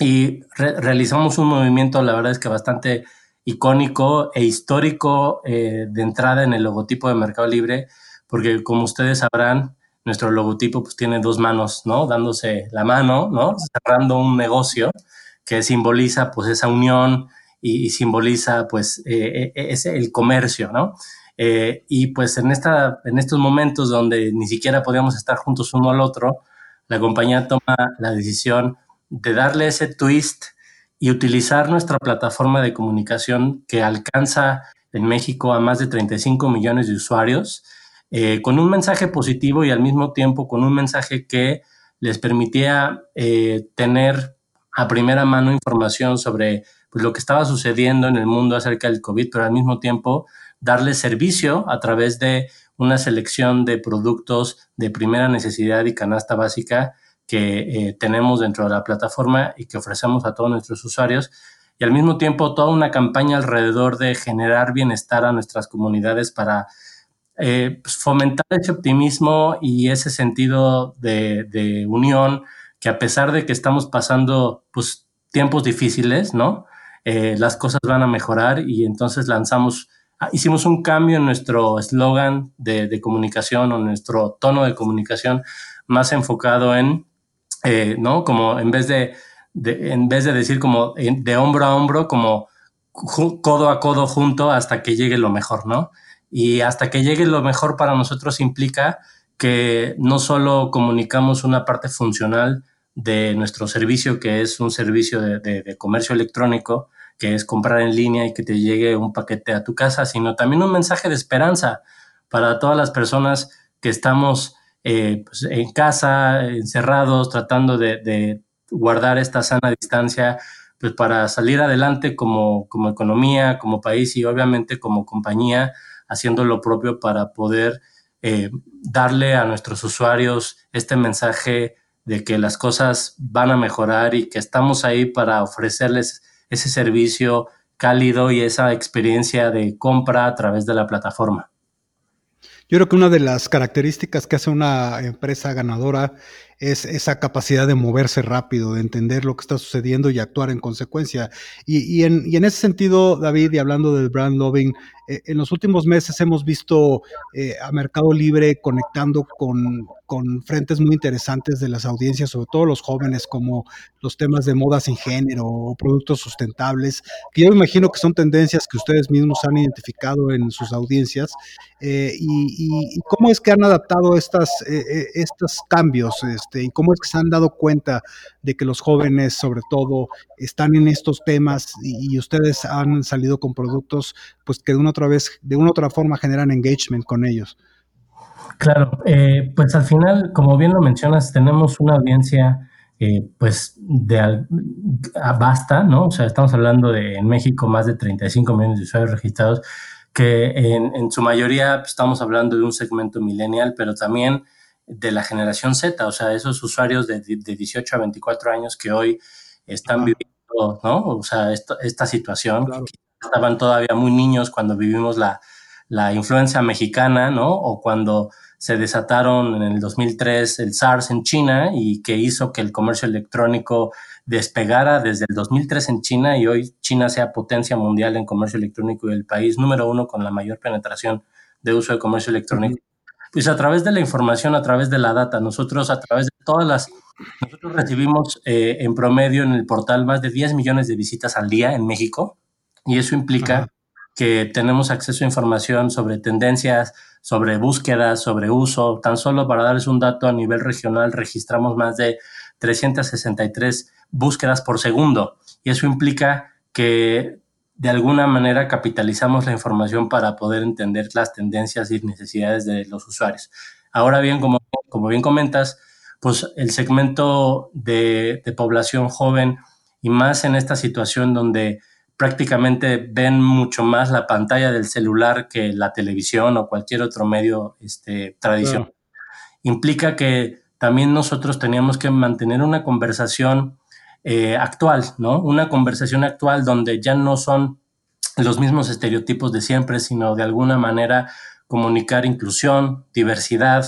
y realizamos un movimiento, la verdad es que bastante icónico e histórico eh, de entrada en el logotipo de Mercado Libre, porque como ustedes sabrán, nuestro logotipo pues tiene dos manos, ¿no? Dándose la mano, ¿no? Cerrando un negocio que simboliza pues esa unión y, simboliza pues eh, eh, ese, el comercio, ¿no? y pues en, esta, en estos momentos donde ni siquiera podíamos estar juntos uno al otro, la compañía toma la decisión de darle ese twist y utilizar nuestra plataforma de comunicación que alcanza en México a más de 35 millones de usuarios, eh, con un mensaje positivo y al mismo tiempo con un mensaje que les permitía eh, tener a primera mano información sobre pues, lo que estaba sucediendo en el mundo acerca del COVID, pero al mismo tiempo darle servicio a través de una selección de productos de primera necesidad y canasta básica que eh, tenemos dentro de la plataforma y que ofrecemos a todos nuestros usuarios y al mismo tiempo toda una campaña alrededor de generar bienestar a nuestras comunidades para eh, pues, fomentar ese optimismo y ese sentido de, unión que a pesar de que estamos pasando pues, tiempos difíciles, ¿no? Eh, las cosas van a mejorar y entonces lanzamos, ah, hicimos un cambio en nuestro eslogan de, de comunicación o nuestro tono de comunicación más enfocado en eh, ¿no? Como en vez de, en vez de decir como de hombro a hombro, como codo a codo junto hasta que llegue lo mejor, ¿no? Y hasta que llegue lo mejor para nosotros implica que no solo comunicamos una parte funcional de nuestro servicio, que es un servicio de, comercio electrónico, que es comprar en línea y que te llegue un paquete a tu casa, sino también un mensaje de esperanza para todas las personas que estamos eh, pues, en casa, encerrados, tratando de, guardar esta sana distancia, pues para salir adelante como, como economía, como país y obviamente como compañía, haciendo lo propio para poder eh, darle a nuestros usuarios este mensaje de que las cosas van a mejorar y que estamos ahí para ofrecerles ese servicio cálido y esa experiencia de compra a través de la plataforma. Yo creo que una de las características que hace una empresa ganadora es esa capacidad de moverse rápido, de entender lo que está sucediendo y actuar en consecuencia. Y, en, ese sentido, David, y hablando del brand loving, eh, en los últimos meses hemos visto eh, a Mercado Libre conectando con, con, frentes muy interesantes de las audiencias, sobre todo los jóvenes, como los temas de moda sin género o productos sustentables, que yo imagino que son tendencias que ustedes mismos han identificado en sus audiencias. Eh, y, cómo es que han adaptado estas, estos cambios este, y cómo es que se han dado cuenta de que los jóvenes, sobre todo, están en estos temas y, ustedes han salido con productos pues que de una otra vez, de una otra forma generan engagement con ellos. Claro, eh, pues al final, como bien lo mencionas, tenemos una audiencia eh, pues de basta, ¿no? O sea, estamos hablando de en México más de 35 millones de usuarios registrados, que en, su mayoría pues, estamos hablando de un segmento millennial, pero también de la generación Z, o sea, esos usuarios de, 18 a 24 años que hoy están viviendo, ¿no? O sea, esta situación, estaban todavía muy niños cuando vivimos la, la influencia mexicana, ¿no? O cuando se desataron en el 2003 el SARS en China y que hizo que el comercio electrónico despegara desde el 2003 en China y hoy China sea potencia mundial en comercio electrónico y el país número uno con la mayor penetración de uso de comercio electrónico. Pues a través de la información, a través de la data, nosotros a través de todas las... Nosotros recibimos eh, en promedio en el portal más de 10 millones de visitas al día en México y eso implica que tenemos acceso a información sobre tendencias, sobre búsquedas, sobre uso. Tan solo para darles un dato a nivel regional, registramos más de 363 búsquedas por segundo. Y eso implica que de alguna manera capitalizamos la información para poder entender las tendencias y necesidades de los usuarios. Ahora bien, como, como bien comentas, pues el segmento de, de población joven y más en esta situación donde prácticamente ven mucho más la pantalla del celular que la televisión o cualquier otro medio este, tradicional. Implica que también nosotros teníamos que mantener una conversación eh, actual, ¿no? Una conversación actual donde ya no son los mismos estereotipos de siempre, sino de alguna manera comunicar inclusión, diversidad,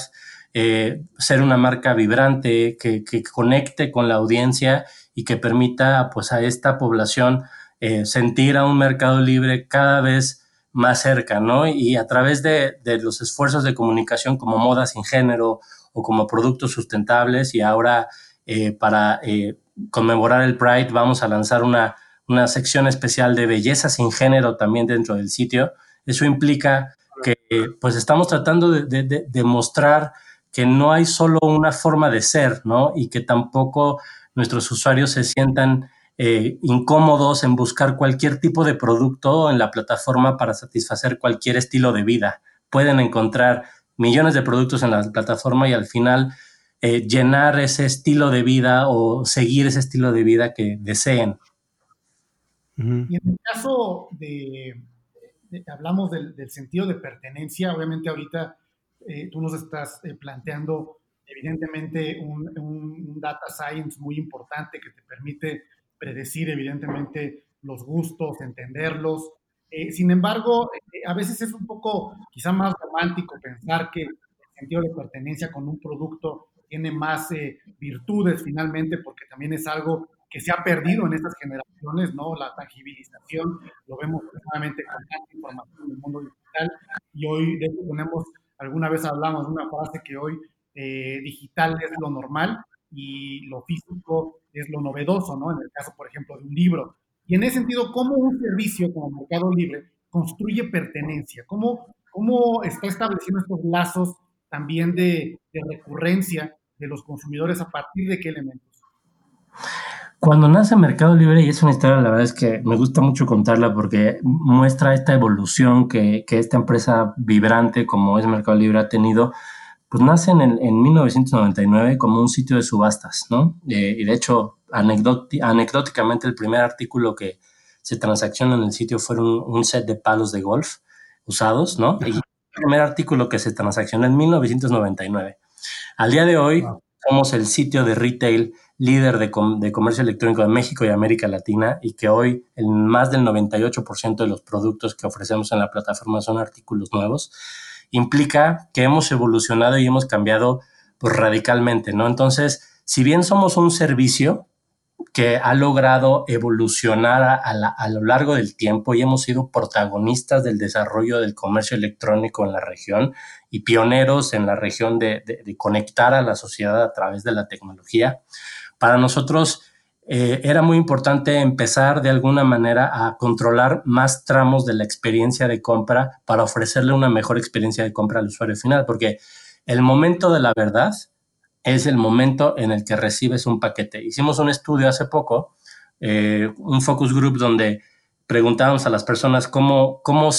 eh, ser una marca vibrante que, que, conecte con la audiencia y que permita pues a esta población eh, sentir a un mercado libre cada vez más cerca, ¿no? Y a través de, los esfuerzos de comunicación como moda sin género o como productos sustentables y ahora eh, para eh, conmemorar el Pride vamos a lanzar una, una sección especial de belleza sin género también dentro del sitio. Eso implica que pues estamos tratando de, de, mostrar que no hay solo una forma de ser, ¿no? Y que tampoco nuestros usuarios se sientan eh, incómodos en buscar cualquier tipo de producto en la plataforma para satisfacer cualquier estilo de vida. Pueden encontrar millones de productos en la plataforma y al final eh, llenar ese estilo de vida o seguir ese estilo de vida que deseen. Y en el caso de, hablamos del, sentido de pertenencia, obviamente ahorita eh, tú nos estás planteando evidentemente un, un, data science muy importante que te permite predecir evidentemente los gustos, entenderlos. Eh, sin embargo, eh, a veces es un poco quizá más romántico pensar que el sentido de pertenencia con un producto tiene más eh, virtudes finalmente, porque también es algo que se ha perdido en estas generaciones, ¿no? La tangibilización, lo vemos precisamente con tanta información en el mundo digital, y hoy de hecho tenemos, alguna vez hablamos de una frase que hoy digital es lo normal y lo físico es lo novedoso, ¿no? En el caso, por ejemplo, de un libro. Y en ese sentido, ¿cómo un servicio como Mercado Libre construye pertenencia? ¿Cómo, cómo está estableciendo estos lazos también de, recurrencia de los consumidores a partir de qué elementos? Cuando nace Mercado Libre, y es una historia, la verdad es que me gusta mucho contarla porque muestra esta evolución que, que esta empresa vibrante como es Mercado Libre ha tenido pues nace en, en 1999 como un sitio de subastas, ¿no? Eh, y de hecho, anecdóticamente, el primer artículo que se transacciona en el sitio fue un, set de palos de golf usados, ¿no? Y el primer artículo que se transaccionó en 1999. Al día de hoy, somos el sitio de retail líder de, de, comercio electrónico de México y América Latina y que hoy el más del 98% de los productos que ofrecemos en la plataforma son artículos nuevos implica que hemos evolucionado y hemos cambiado pues radicalmente, ¿no? Entonces, si bien somos un servicio que ha logrado evolucionar a, lo largo del tiempo y hemos sido protagonistas del desarrollo del comercio electrónico en la región y pioneros en la región de, conectar a la sociedad a través de la tecnología, para nosotros eh, era muy importante empezar de alguna manera a controlar más tramos de la experiencia de compra para ofrecerle una mejor experiencia de compra al usuario final, porque el momento de la verdad es el momento en el que recibes un paquete. Hicimos un estudio hace poco, eh, un focus group donde preguntábamos a las personas cómo, cómo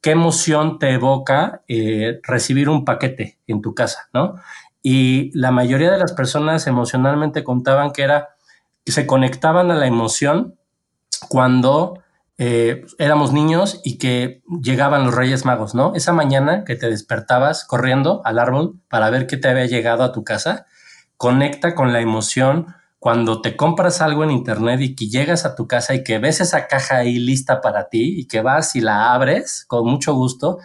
qué emoción te evoca eh, recibir un paquete en tu casa, ¿no? Y la mayoría de las personas emocionalmente contaban que era que se conectaban a la emoción cuando eh, éramos niños y que llegaban los Reyes Magos, ¿no? Esa mañana que te despertabas corriendo al árbol para ver qué te había llegado a tu casa, conecta con la emoción cuando te compras algo en internet y que llegas a tu casa y que ves esa caja ahí lista para ti y que vas y la abres con mucho gusto,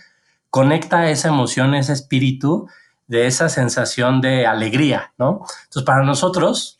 conecta esa emoción, ese espíritu de esa sensación de alegría, ¿no? Entonces, para nosotros,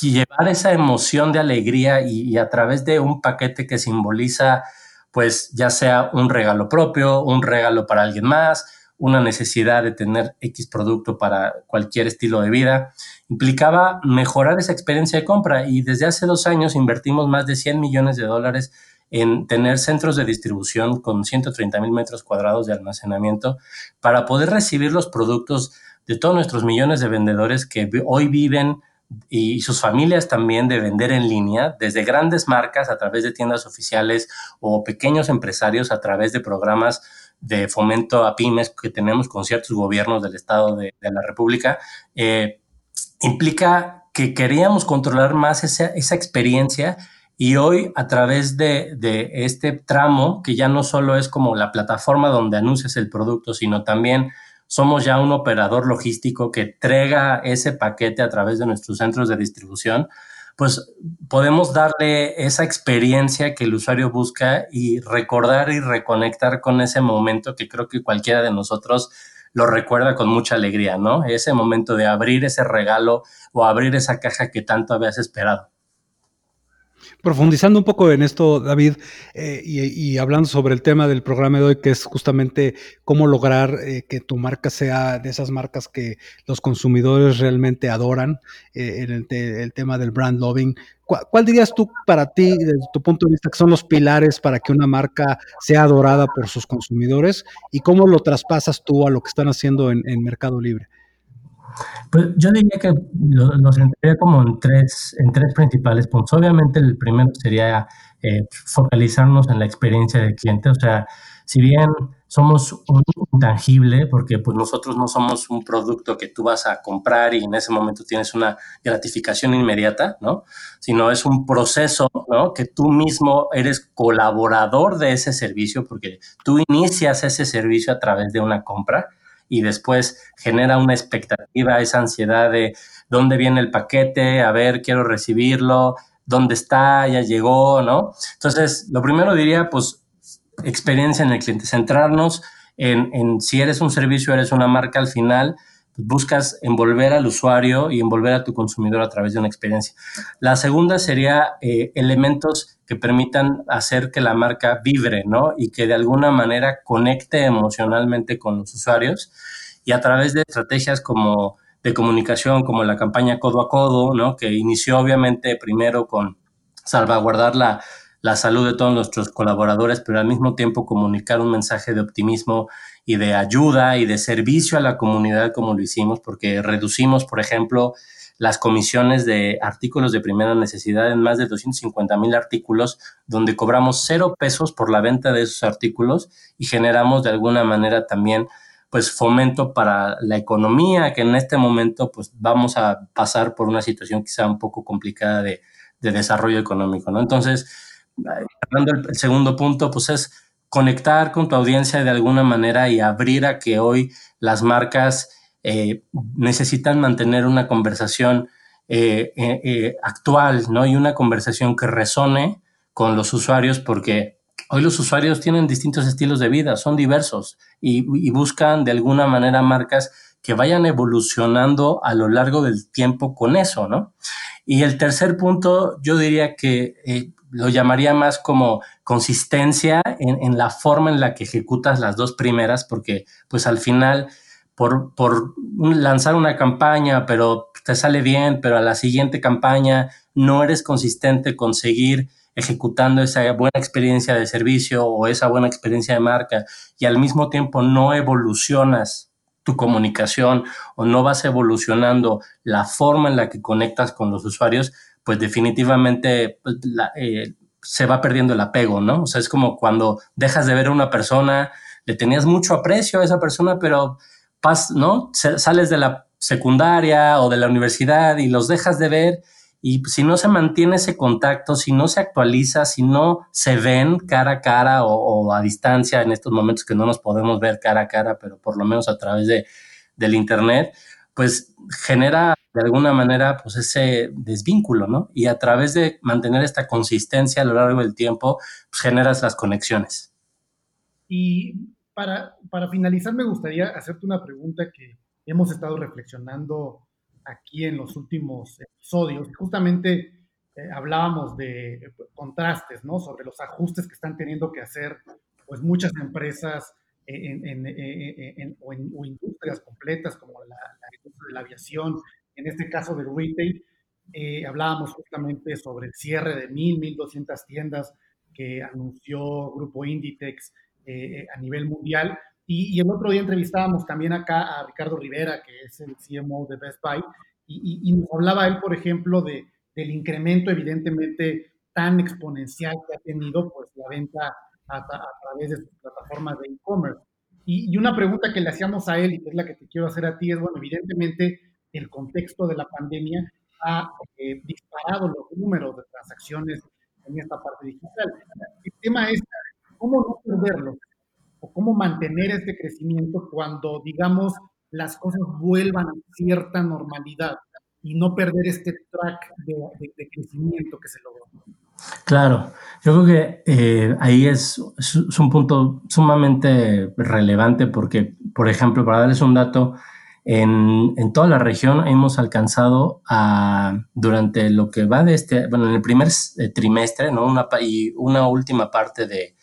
y llevar esa emoción de alegría y, a través de un paquete que simboliza, pues ya sea un regalo propio, un regalo para alguien más, una necesidad de tener X producto para cualquier estilo de vida, implicaba mejorar esa experiencia de compra. Y desde hace dos años invertimos más de 100 millones de dólares en tener centros de distribución con 130 mil metros cuadrados de almacenamiento para poder recibir los productos de todos nuestros millones de vendedores que hoy viven y sus familias también de vender en línea, desde grandes marcas a través de tiendas oficiales o pequeños empresarios a través de programas de fomento a pymes que tenemos con ciertos gobiernos del Estado de, la República, eh, implica que queríamos controlar más esa, esa experiencia y hoy a través de, de, este tramo, que ya no solo es como la plataforma donde anuncias el producto, sino también somos ya un operador logístico que entrega ese paquete a través de nuestros centros de distribución, pues podemos darle esa experiencia que el usuario busca y recordar y reconectar con ese momento que creo que cualquiera de nosotros lo recuerda con mucha alegría, ¿no? Ese momento de abrir ese regalo o abrir esa caja que tanto habías esperado. Profundizando un poco en esto, David, eh, y, hablando sobre el tema del programa de hoy, que es justamente cómo lograr eh, que tu marca sea de esas marcas que los consumidores realmente adoran, eh, en el, tema del brand loving. ¿Cuál, dirías tú para ti, desde tu punto de vista, que son los pilares para que una marca sea adorada por sus consumidores y cómo lo traspasas tú a lo que están haciendo en Mercado Libre? Pues yo diría que lo, lo como en tres, en tres principales puntos. Obviamente el primero sería eh, focalizarnos en la experiencia del cliente. O sea, si bien somos un intangible, porque pues nosotros no somos un producto que tú vas a comprar y en ese momento tienes una gratificación inmediata, ¿no? Sino es un proceso, ¿no? Que tú mismo eres colaborador de ese servicio porque tú inicias ese servicio a través de una compra y después genera una expectativa, esa ansiedad de dónde viene el paquete, a ver, quiero recibirlo, dónde está, ya llegó, ¿no? Entonces, lo primero diría, pues, experiencia en el cliente, centrarnos en, en si eres un servicio, eres una marca al final, buscas envolver al usuario y envolver a tu consumidor a través de una experiencia. La segunda sería eh, elementos que permitan hacer que la marca vibre, ¿no? Y que de alguna manera conecte emocionalmente con los usuarios y a través de estrategias como de comunicación, como la campaña Codo a Codo, ¿no? Que inició obviamente primero con salvaguardar la, la salud de todos nuestros colaboradores, pero al mismo tiempo comunicar un mensaje de optimismo y de ayuda y de servicio a la comunidad como lo hicimos, porque reducimos, por ejemplo, las comisiones de artículos de primera necesidad en más de 250 mil artículos, donde cobramos cero pesos por la venta de esos artículos y generamos de alguna manera también pues fomento para la economía, que en este momento pues vamos a pasar por una situación quizá un poco complicada de, de desarrollo económico, ¿no? Entonces, hablando el segundo punto, pues es conectar con tu audiencia de alguna manera y abrir a que hoy las marcas eh, necesitan mantener una conversación eh, eh, actual, ¿no? Y una conversación que resone con los usuarios porque hoy los usuarios tienen distintos estilos de vida, son diversos y, buscan de alguna manera marcas que vayan evolucionando a lo largo del tiempo con eso, ¿no? Y el tercer punto, yo diría que lo llamaría más como consistencia en, en, la forma en la que ejecutas las dos primeras, porque pues al final, por, por lanzar una campaña, pero te sale bien, pero a la siguiente campaña no eres consistente con seguir ejecutando esa buena experiencia de servicio o esa buena experiencia de marca y al mismo tiempo no evolucionas tu comunicación o no vas evolucionando la forma en la que conectas con los usuarios, pues definitivamente pues, eh, se va perdiendo el apego, ¿no? O sea, es como cuando dejas de ver a una persona, le tenías mucho aprecio a esa persona, pero pas, ¿no? sales de la secundaria o de la universidad y los dejas de ver y si no se mantiene ese contacto, si no se actualiza, si no se ven cara a cara o, a distancia en estos momentos que no nos podemos ver cara a cara, pero por lo menos a través de, del Internet, pues genera de alguna manera pues ese desvínculo, ¿no? Y a través de mantener esta consistencia a lo largo del tiempo, pues generas las conexiones. Y para, para finalizar, me gustaría hacerte una pregunta que hemos estado reflexionando aquí en los últimos episodios. Justamente eh, hablábamos de eh, contrastes, ¿no? Sobre los ajustes que están teniendo que hacer, pues, muchas empresas en, o, industrias completas como la, industria de la aviación, en este caso del retail. Eh, hablábamos justamente sobre el cierre de 1.000, 1.200 tiendas que anunció Grupo Inditex a nivel mundial y, el otro día entrevistábamos también acá a Ricardo Rivera, que es el CMO de Best Buy, y, nos hablaba él, por ejemplo, de, del incremento evidentemente tan exponencial que ha tenido pues, la venta a, través de sus plataformas de e-commerce. Y, una pregunta que le hacíamos a él y que es la que te quiero hacer a ti es, bueno, evidentemente el contexto de la pandemia ha eh, disparado los números de transacciones en esta parte digital. El tema es cómo no perderlo o cómo mantener este crecimiento cuando, digamos, las cosas vuelvan a cierta normalidad y no perder este track de, crecimiento que se logró. Claro, yo creo que eh, ahí es, es, un punto sumamente relevante porque, por ejemplo, para darles un dato, en, en, toda la región hemos alcanzado a, durante lo que va de este, bueno, en el primer eh, trimestre, ¿no? Una, y una última parte de,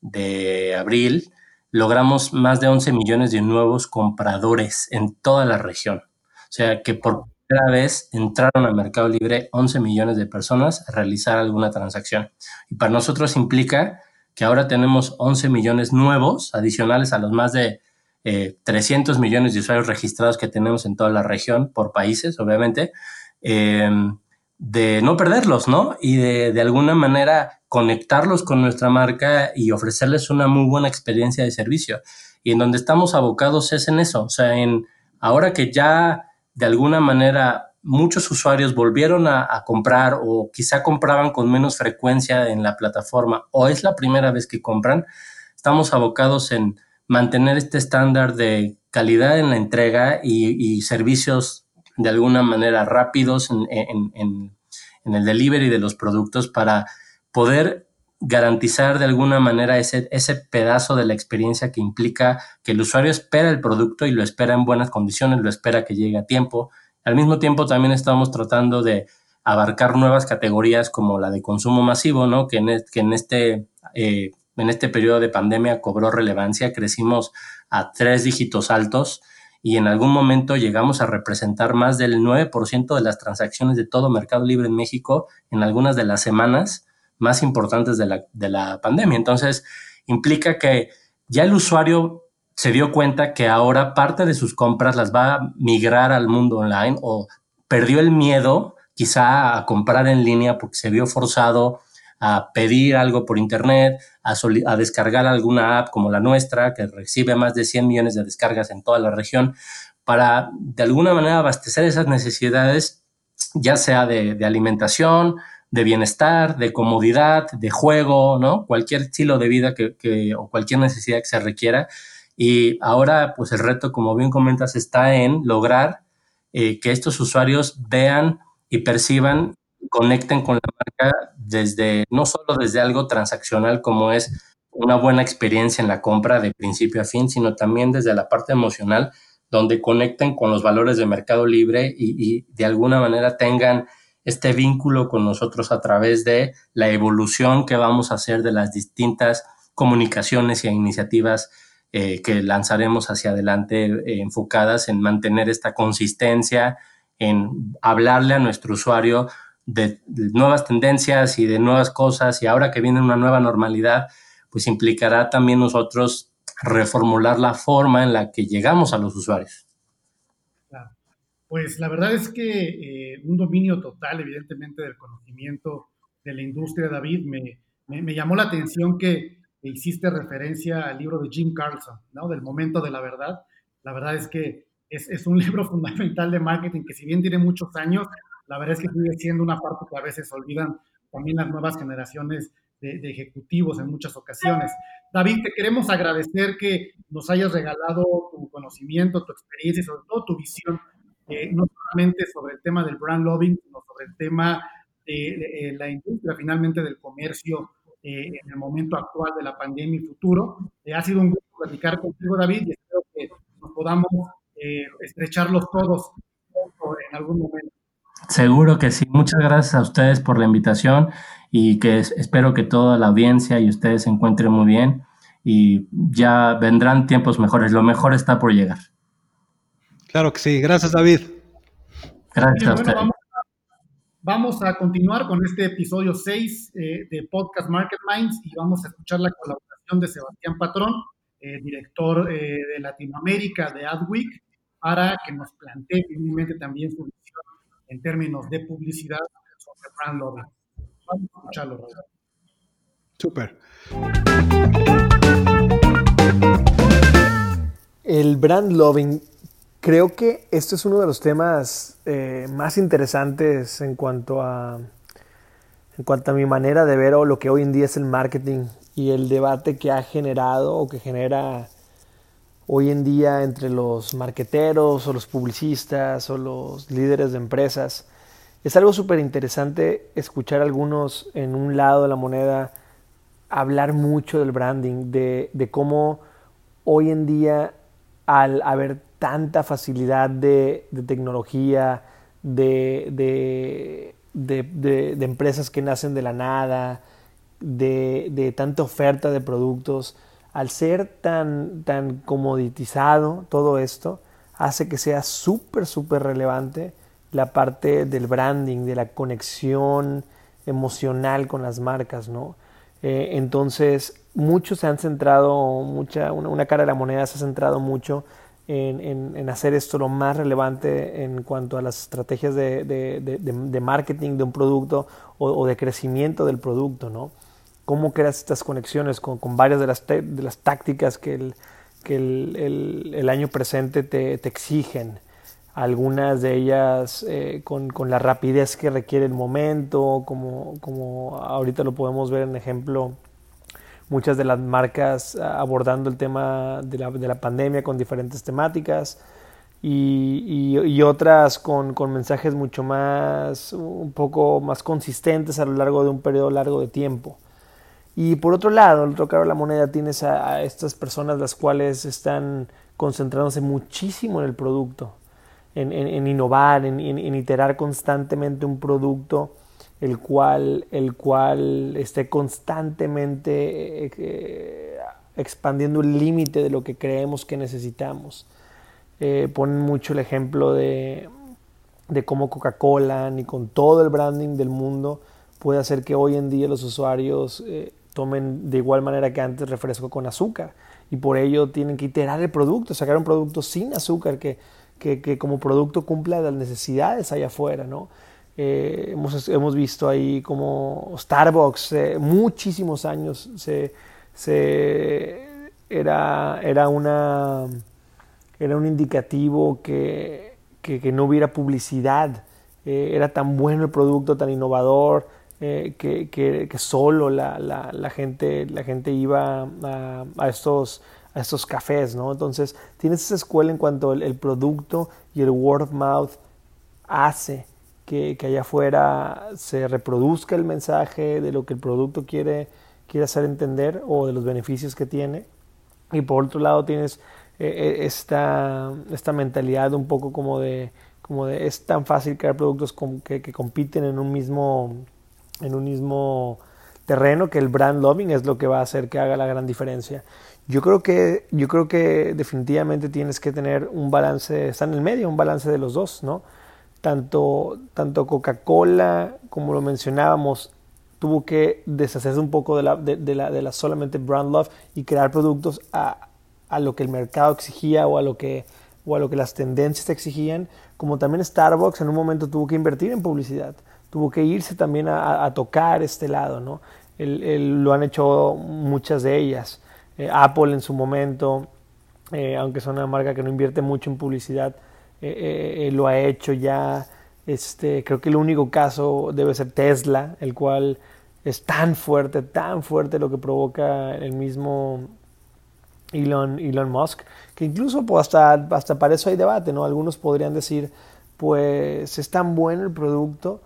de abril, logramos más de 11 millones de nuevos compradores en toda la región. O sea que por primera vez entraron al mercado libre 11 millones de personas a realizar alguna transacción. Y para nosotros implica que ahora tenemos 11 millones nuevos, adicionales a los más de 300 eh, millones de usuarios registrados que tenemos en toda la región, por países, obviamente, eh, de no perderlos, ¿no? Y de, de alguna manera conectarlos con nuestra marca y ofrecerles una muy buena experiencia de servicio. Y en donde estamos abocados es en eso, o sea, en ahora que ya de alguna manera muchos usuarios volvieron a, comprar o quizá compraban con menos frecuencia en la plataforma o es la primera vez que compran, estamos abocados en mantener este estándar de calidad en la entrega y, servicios de alguna manera rápidos en, el delivery de los productos para poder garantizar de alguna manera ese, ese pedazo de la experiencia que implica que el usuario espera el producto y lo espera en buenas condiciones, lo espera que llegue a tiempo. Al mismo tiempo también estamos tratando de abarcar nuevas categorías como la de consumo masivo, ¿no? que, en, que en, este, eh, en este periodo de pandemia cobró relevancia, crecimos a tres dígitos altos y en algún momento llegamos a representar más del 9% de las transacciones de todo Mercado Libre en México en algunas de las semanas más importantes de la, de la pandemia. Entonces, implica que ya el usuario se dio cuenta que ahora parte de sus compras las va a migrar al mundo online o perdió el miedo quizá a comprar en línea porque se vio forzado a pedir algo por internet, a, a, descargar alguna app como la nuestra, que recibe más de 100 millones de descargas en toda la región, para de alguna manera abastecer esas necesidades, ya sea de, de alimentación, de bienestar, de comodidad, de juego, ¿no? Cualquier estilo de vida que, o cualquier necesidad que se requiera. Y ahora, pues el reto, como bien comentas, está en lograr eh, que estos usuarios vean y perciban, conecten con la marca desde, no solo desde algo transaccional como es una buena experiencia en la compra de principio a fin, sino también desde la parte emocional, donde conecten con los valores de mercado libre y, de alguna manera tengan este vínculo con nosotros a través de la evolución que vamos a hacer de las distintas comunicaciones e iniciativas eh, que lanzaremos hacia adelante eh, enfocadas en mantener esta consistencia, en hablarle a nuestro usuario de, nuevas tendencias y de nuevas cosas y ahora que viene una nueva normalidad, pues implicará también nosotros reformular la forma en la que llegamos a los usuarios. Pues la verdad es que eh, un dominio total, evidentemente, del conocimiento de la industria, David, me, me, llamó la atención que hiciste referencia al libro de Jim Carlson, ¿no? Del momento de la verdad. La verdad es que es, un libro fundamental de marketing que si bien tiene muchos años, la verdad es que sigue siendo una parte que a veces olvidan también las nuevas generaciones de, ejecutivos en muchas ocasiones. David, te queremos agradecer que nos hayas regalado tu conocimiento, tu experiencia y sobre todo tu visión, eh, no solamente sobre el tema del brand lobbying, sino sobre el tema de, la industria finalmente del comercio eh, en el momento actual de la pandemia y futuro. Eh, ha sido un gusto platicar contigo, David, y espero que nos podamos estrecharlos todos en algún momento. Seguro que sí. Muchas gracias a ustedes por la invitación y que espero que toda la audiencia y ustedes se encuentren muy bien y ya vendrán tiempos mejores. Lo mejor está por llegar. Claro que sí. Gracias, David. Gracias a ustedes. Vamos, a continuar con este episodio 6 eh, de Podcast Market Minds y vamos a escuchar la colaboración de Sebastián Patrón, eh, director eh, de Latinoamérica de AdWeek, para que nos plantee finalmente también su visión en términos de publicidad sobre brand lobbying. Vamos a escucharlo, Súper. El brand loving, creo que esto es uno de los temas eh, más interesantes en cuanto a en cuanto a mi manera de ver o lo que hoy en día es el marketing y el debate que ha generado o que genera hoy en día entre los marqueteros o los publicistas o los líderes de empresas. Es algo súper interesante escuchar a algunos en un lado de la moneda hablar mucho del branding, de, cómo hoy en día al haber tanta facilidad de, tecnología, de, de, empresas que nacen de la nada, de, tanta oferta de productos, al ser tan, tan comoditizado todo esto, hace que sea súper, súper relevante la parte del branding, de la conexión emocional con las marcas, ¿no? Eh, entonces, muchos se han centrado, mucha, una, cara de la moneda se ha centrado mucho en, hacer esto lo más relevante en cuanto a las estrategias de, marketing de un producto o, de crecimiento del producto, ¿no? cómo creas estas conexiones con, varias de las, de las tácticas que el, que el, año presente te, exigen. Algunas de ellas eh, con, la rapidez que requiere el momento, como, como ahorita lo podemos ver en ejemplo, muchas de las marcas ah, abordando el tema de la, de la pandemia con diferentes temáticas. Y, y, otras con, con, mensajes mucho más, un poco más consistentes a lo largo de un periodo largo de tiempo. Y por otro lado, el otro lado de la moneda tienes a, estas personas las cuales están concentrándose muchísimo en el producto, en, innovar, en, iterar constantemente un producto el cual, el cual esté constantemente eh, expandiendo el límite de lo que creemos que necesitamos. Eh, ponen mucho el ejemplo de, de cómo Coca-Cola, ni con todo el branding del mundo, puede hacer que hoy en día los usuarios eh, tomen de igual manera que antes refresco con azúcar y por ello tienen que iterar el producto, sacar un producto sin azúcar que, que, como producto cumpla las necesidades allá afuera, ¿no? Eh, hemos, hemos, visto ahí como Starbucks, eh, muchísimos años, se, se, era, era, una, era un indicativo que, que no hubiera publicidad, eh, era tan bueno el producto, tan innovador, eh, que, que, solo la, la, gente, la gente iba a, a, estos, a estos cafés, ¿no? Entonces, tienes esa escuela en cuanto el, el producto y el word of mouth hace que, allá afuera se reproduzca el mensaje de lo que el producto quiere, quiere hacer entender o de los beneficios que tiene. Y por otro lado tienes esta, esta mentalidad un poco como de, como de es tan fácil crear productos que, que compiten en un mismo en un mismo terreno que el brand loving es lo que va a hacer que haga la gran diferencia. Yo creo que, yo creo que definitivamente tienes que tener un balance, está en el medio, un balance de los dos, ¿no? Tanto, tanto Coca-Cola, como lo mencionábamos, tuvo que deshacerse un poco de la, de, la, de la solamente brand love y crear productos a, a, lo que el mercado exigía o a lo que, o a lo que las tendencias exigían, como también Starbucks en un momento tuvo que invertir en publicidad tuvo que irse también a, tocar este lado, ¿no? lo han hecho muchas de ellas. Eh, Apple en su momento, eh, aunque es una marca que no invierte mucho en publicidad, eh, lo ha hecho ya. Este, creo que el único caso debe ser Tesla, el cual es tan fuerte, tan fuerte lo que provoca el mismo Elon, Elon Musk, que incluso pues, hasta, hasta para eso hay debate, ¿no? Algunos podrían decir, pues es tan bueno el producto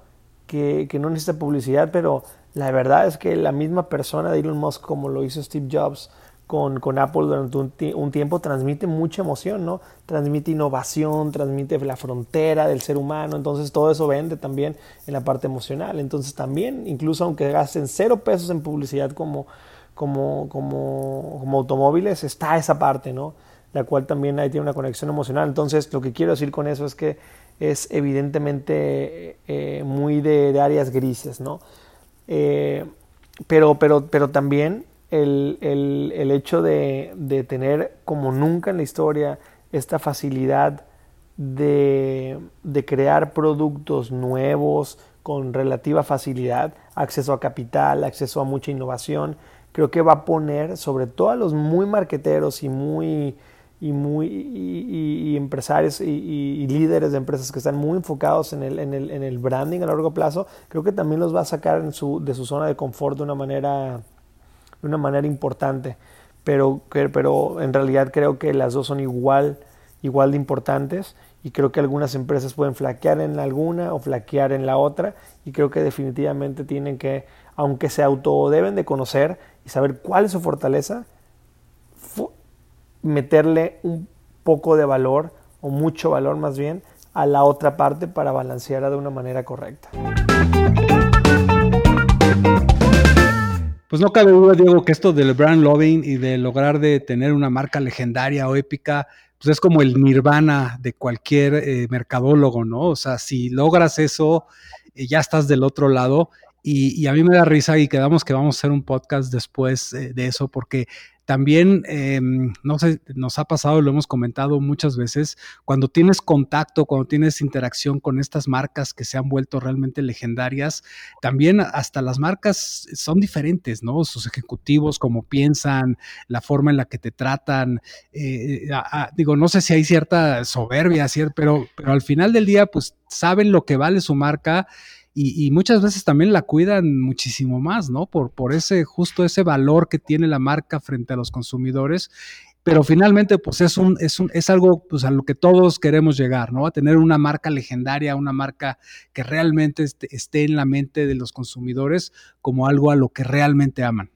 que, no necesita publicidad, pero la verdad es que la misma persona de Elon Musk, como lo hizo Steve Jobs con, con Apple durante un, tiempo, transmite mucha emoción, ¿no? Transmite innovación, transmite la frontera del ser humano, entonces todo eso vende también en la parte emocional. Entonces también, incluso aunque gasten cero pesos en publicidad como, como, como, como automóviles, está esa parte, ¿no? La cual también ahí tiene una conexión emocional. Entonces, lo que quiero decir con eso es que es evidentemente eh, muy de, áreas grises, ¿no? Eh, pero, pero, pero también el, hecho de, tener como nunca en la historia esta facilidad de, de, crear productos nuevos con relativa facilidad, acceso a capital, acceso a mucha innovación, creo que va a poner sobre todo a los muy marqueteros y muy y, muy, y, empresarios y, líderes de empresas que están muy enfocados en el, en, el, en el, branding a largo plazo, creo que también los va a sacar de su zona de confort de una manera, de una manera importante. Pero, pero en realidad creo que las dos son igual, igual de importantes y creo que algunas empresas pueden flaquear en alguna o flaquear en la otra y creo que definitivamente tienen que, aunque se auto deben de conocer y saber cuál es su fortaleza, meterle un poco de valor o mucho valor más bien a la otra parte para balancearla de una manera correcta. Pues no cabe duda, Diego, que esto del brand loving y de lograr de tener una marca legendaria o épica, pues es como el nirvana de cualquier eh, mercadólogo, ¿no? O sea, si logras eso, eh, ya estás del otro lado. Y, a mí me da risa y quedamos que vamos a hacer un podcast después eh, de eso, porque también, em, no sé, nos ha pasado, lo hemos comentado muchas veces, cuando tienes contacto, cuando tienes interacción con estas marcas que se han vuelto realmente legendarias, también hasta las marcas son diferentes, ¿no? Sus ejecutivos, cómo piensan, la forma en la que te tratan. Eh, digo, no sé si hay cierta soberbia, pero, pero al final del día, pues saben lo que vale su marca y, muchas veces también la cuidan muchísimo más, ¿no? Por, por ese, justo ese valor que tiene la marca frente a los consumidores. Pero finalmente, pues es un, es un, es algo pues, a lo que todos queremos llegar, ¿no? A tener una marca legendaria, una marca que realmente esté, en la mente de los consumidores como algo a lo que realmente aman.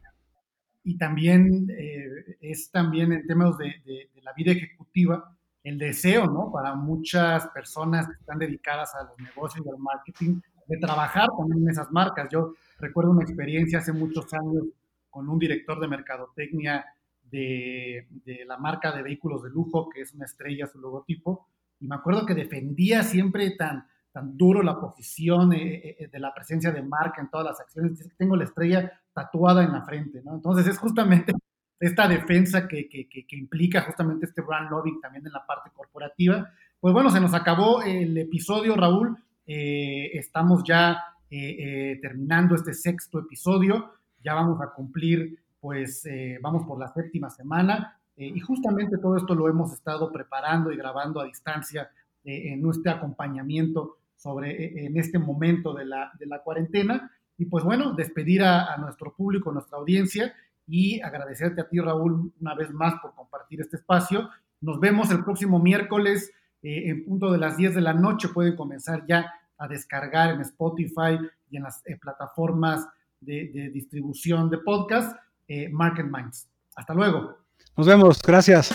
Y también eh, es también en temas de la vida ejecutiva, el deseo, ¿no? Para muchas personas que están dedicadas a los negocios y al marketing, de trabajar también en esas marcas. Yo recuerdo una experiencia hace muchos años con un director de mercadotecnia de, de, la marca de vehículos de lujo, que es una estrella su logotipo, y me acuerdo que defendía siempre tan, tan duro la posición eh, eh, eh, de la presencia de marca en todas las acciones. Tengo la estrella tatuada en la frente, ¿no? Entonces es justamente esta defensa que, que, que, implica justamente este brand lobbying también en la parte corporativa. Pues bueno, se nos acabó el episodio, Raúl. Eh, estamos ya eh, eh, terminando este sexto episodio, ya vamos a cumplir, pues vamos por la séptima semana y justamente todo esto lo hemos estado preparando y grabando a distancia en nuestro acompañamiento sobre en este momento de la, de la cuarentena. Y pues bueno, despedir a, a nuestro público, a nuestra audiencia y agradecerte a ti, Raúl, una vez más por compartir este espacio. Nos vemos el próximo miércoles eh, en punto de las 10 de la noche pueden comenzar ya a descargar en Spotify y en las eh, plataformas de, distribución de podcast eh, Market Minds. Hasta luego. Nos vemos. Gracias.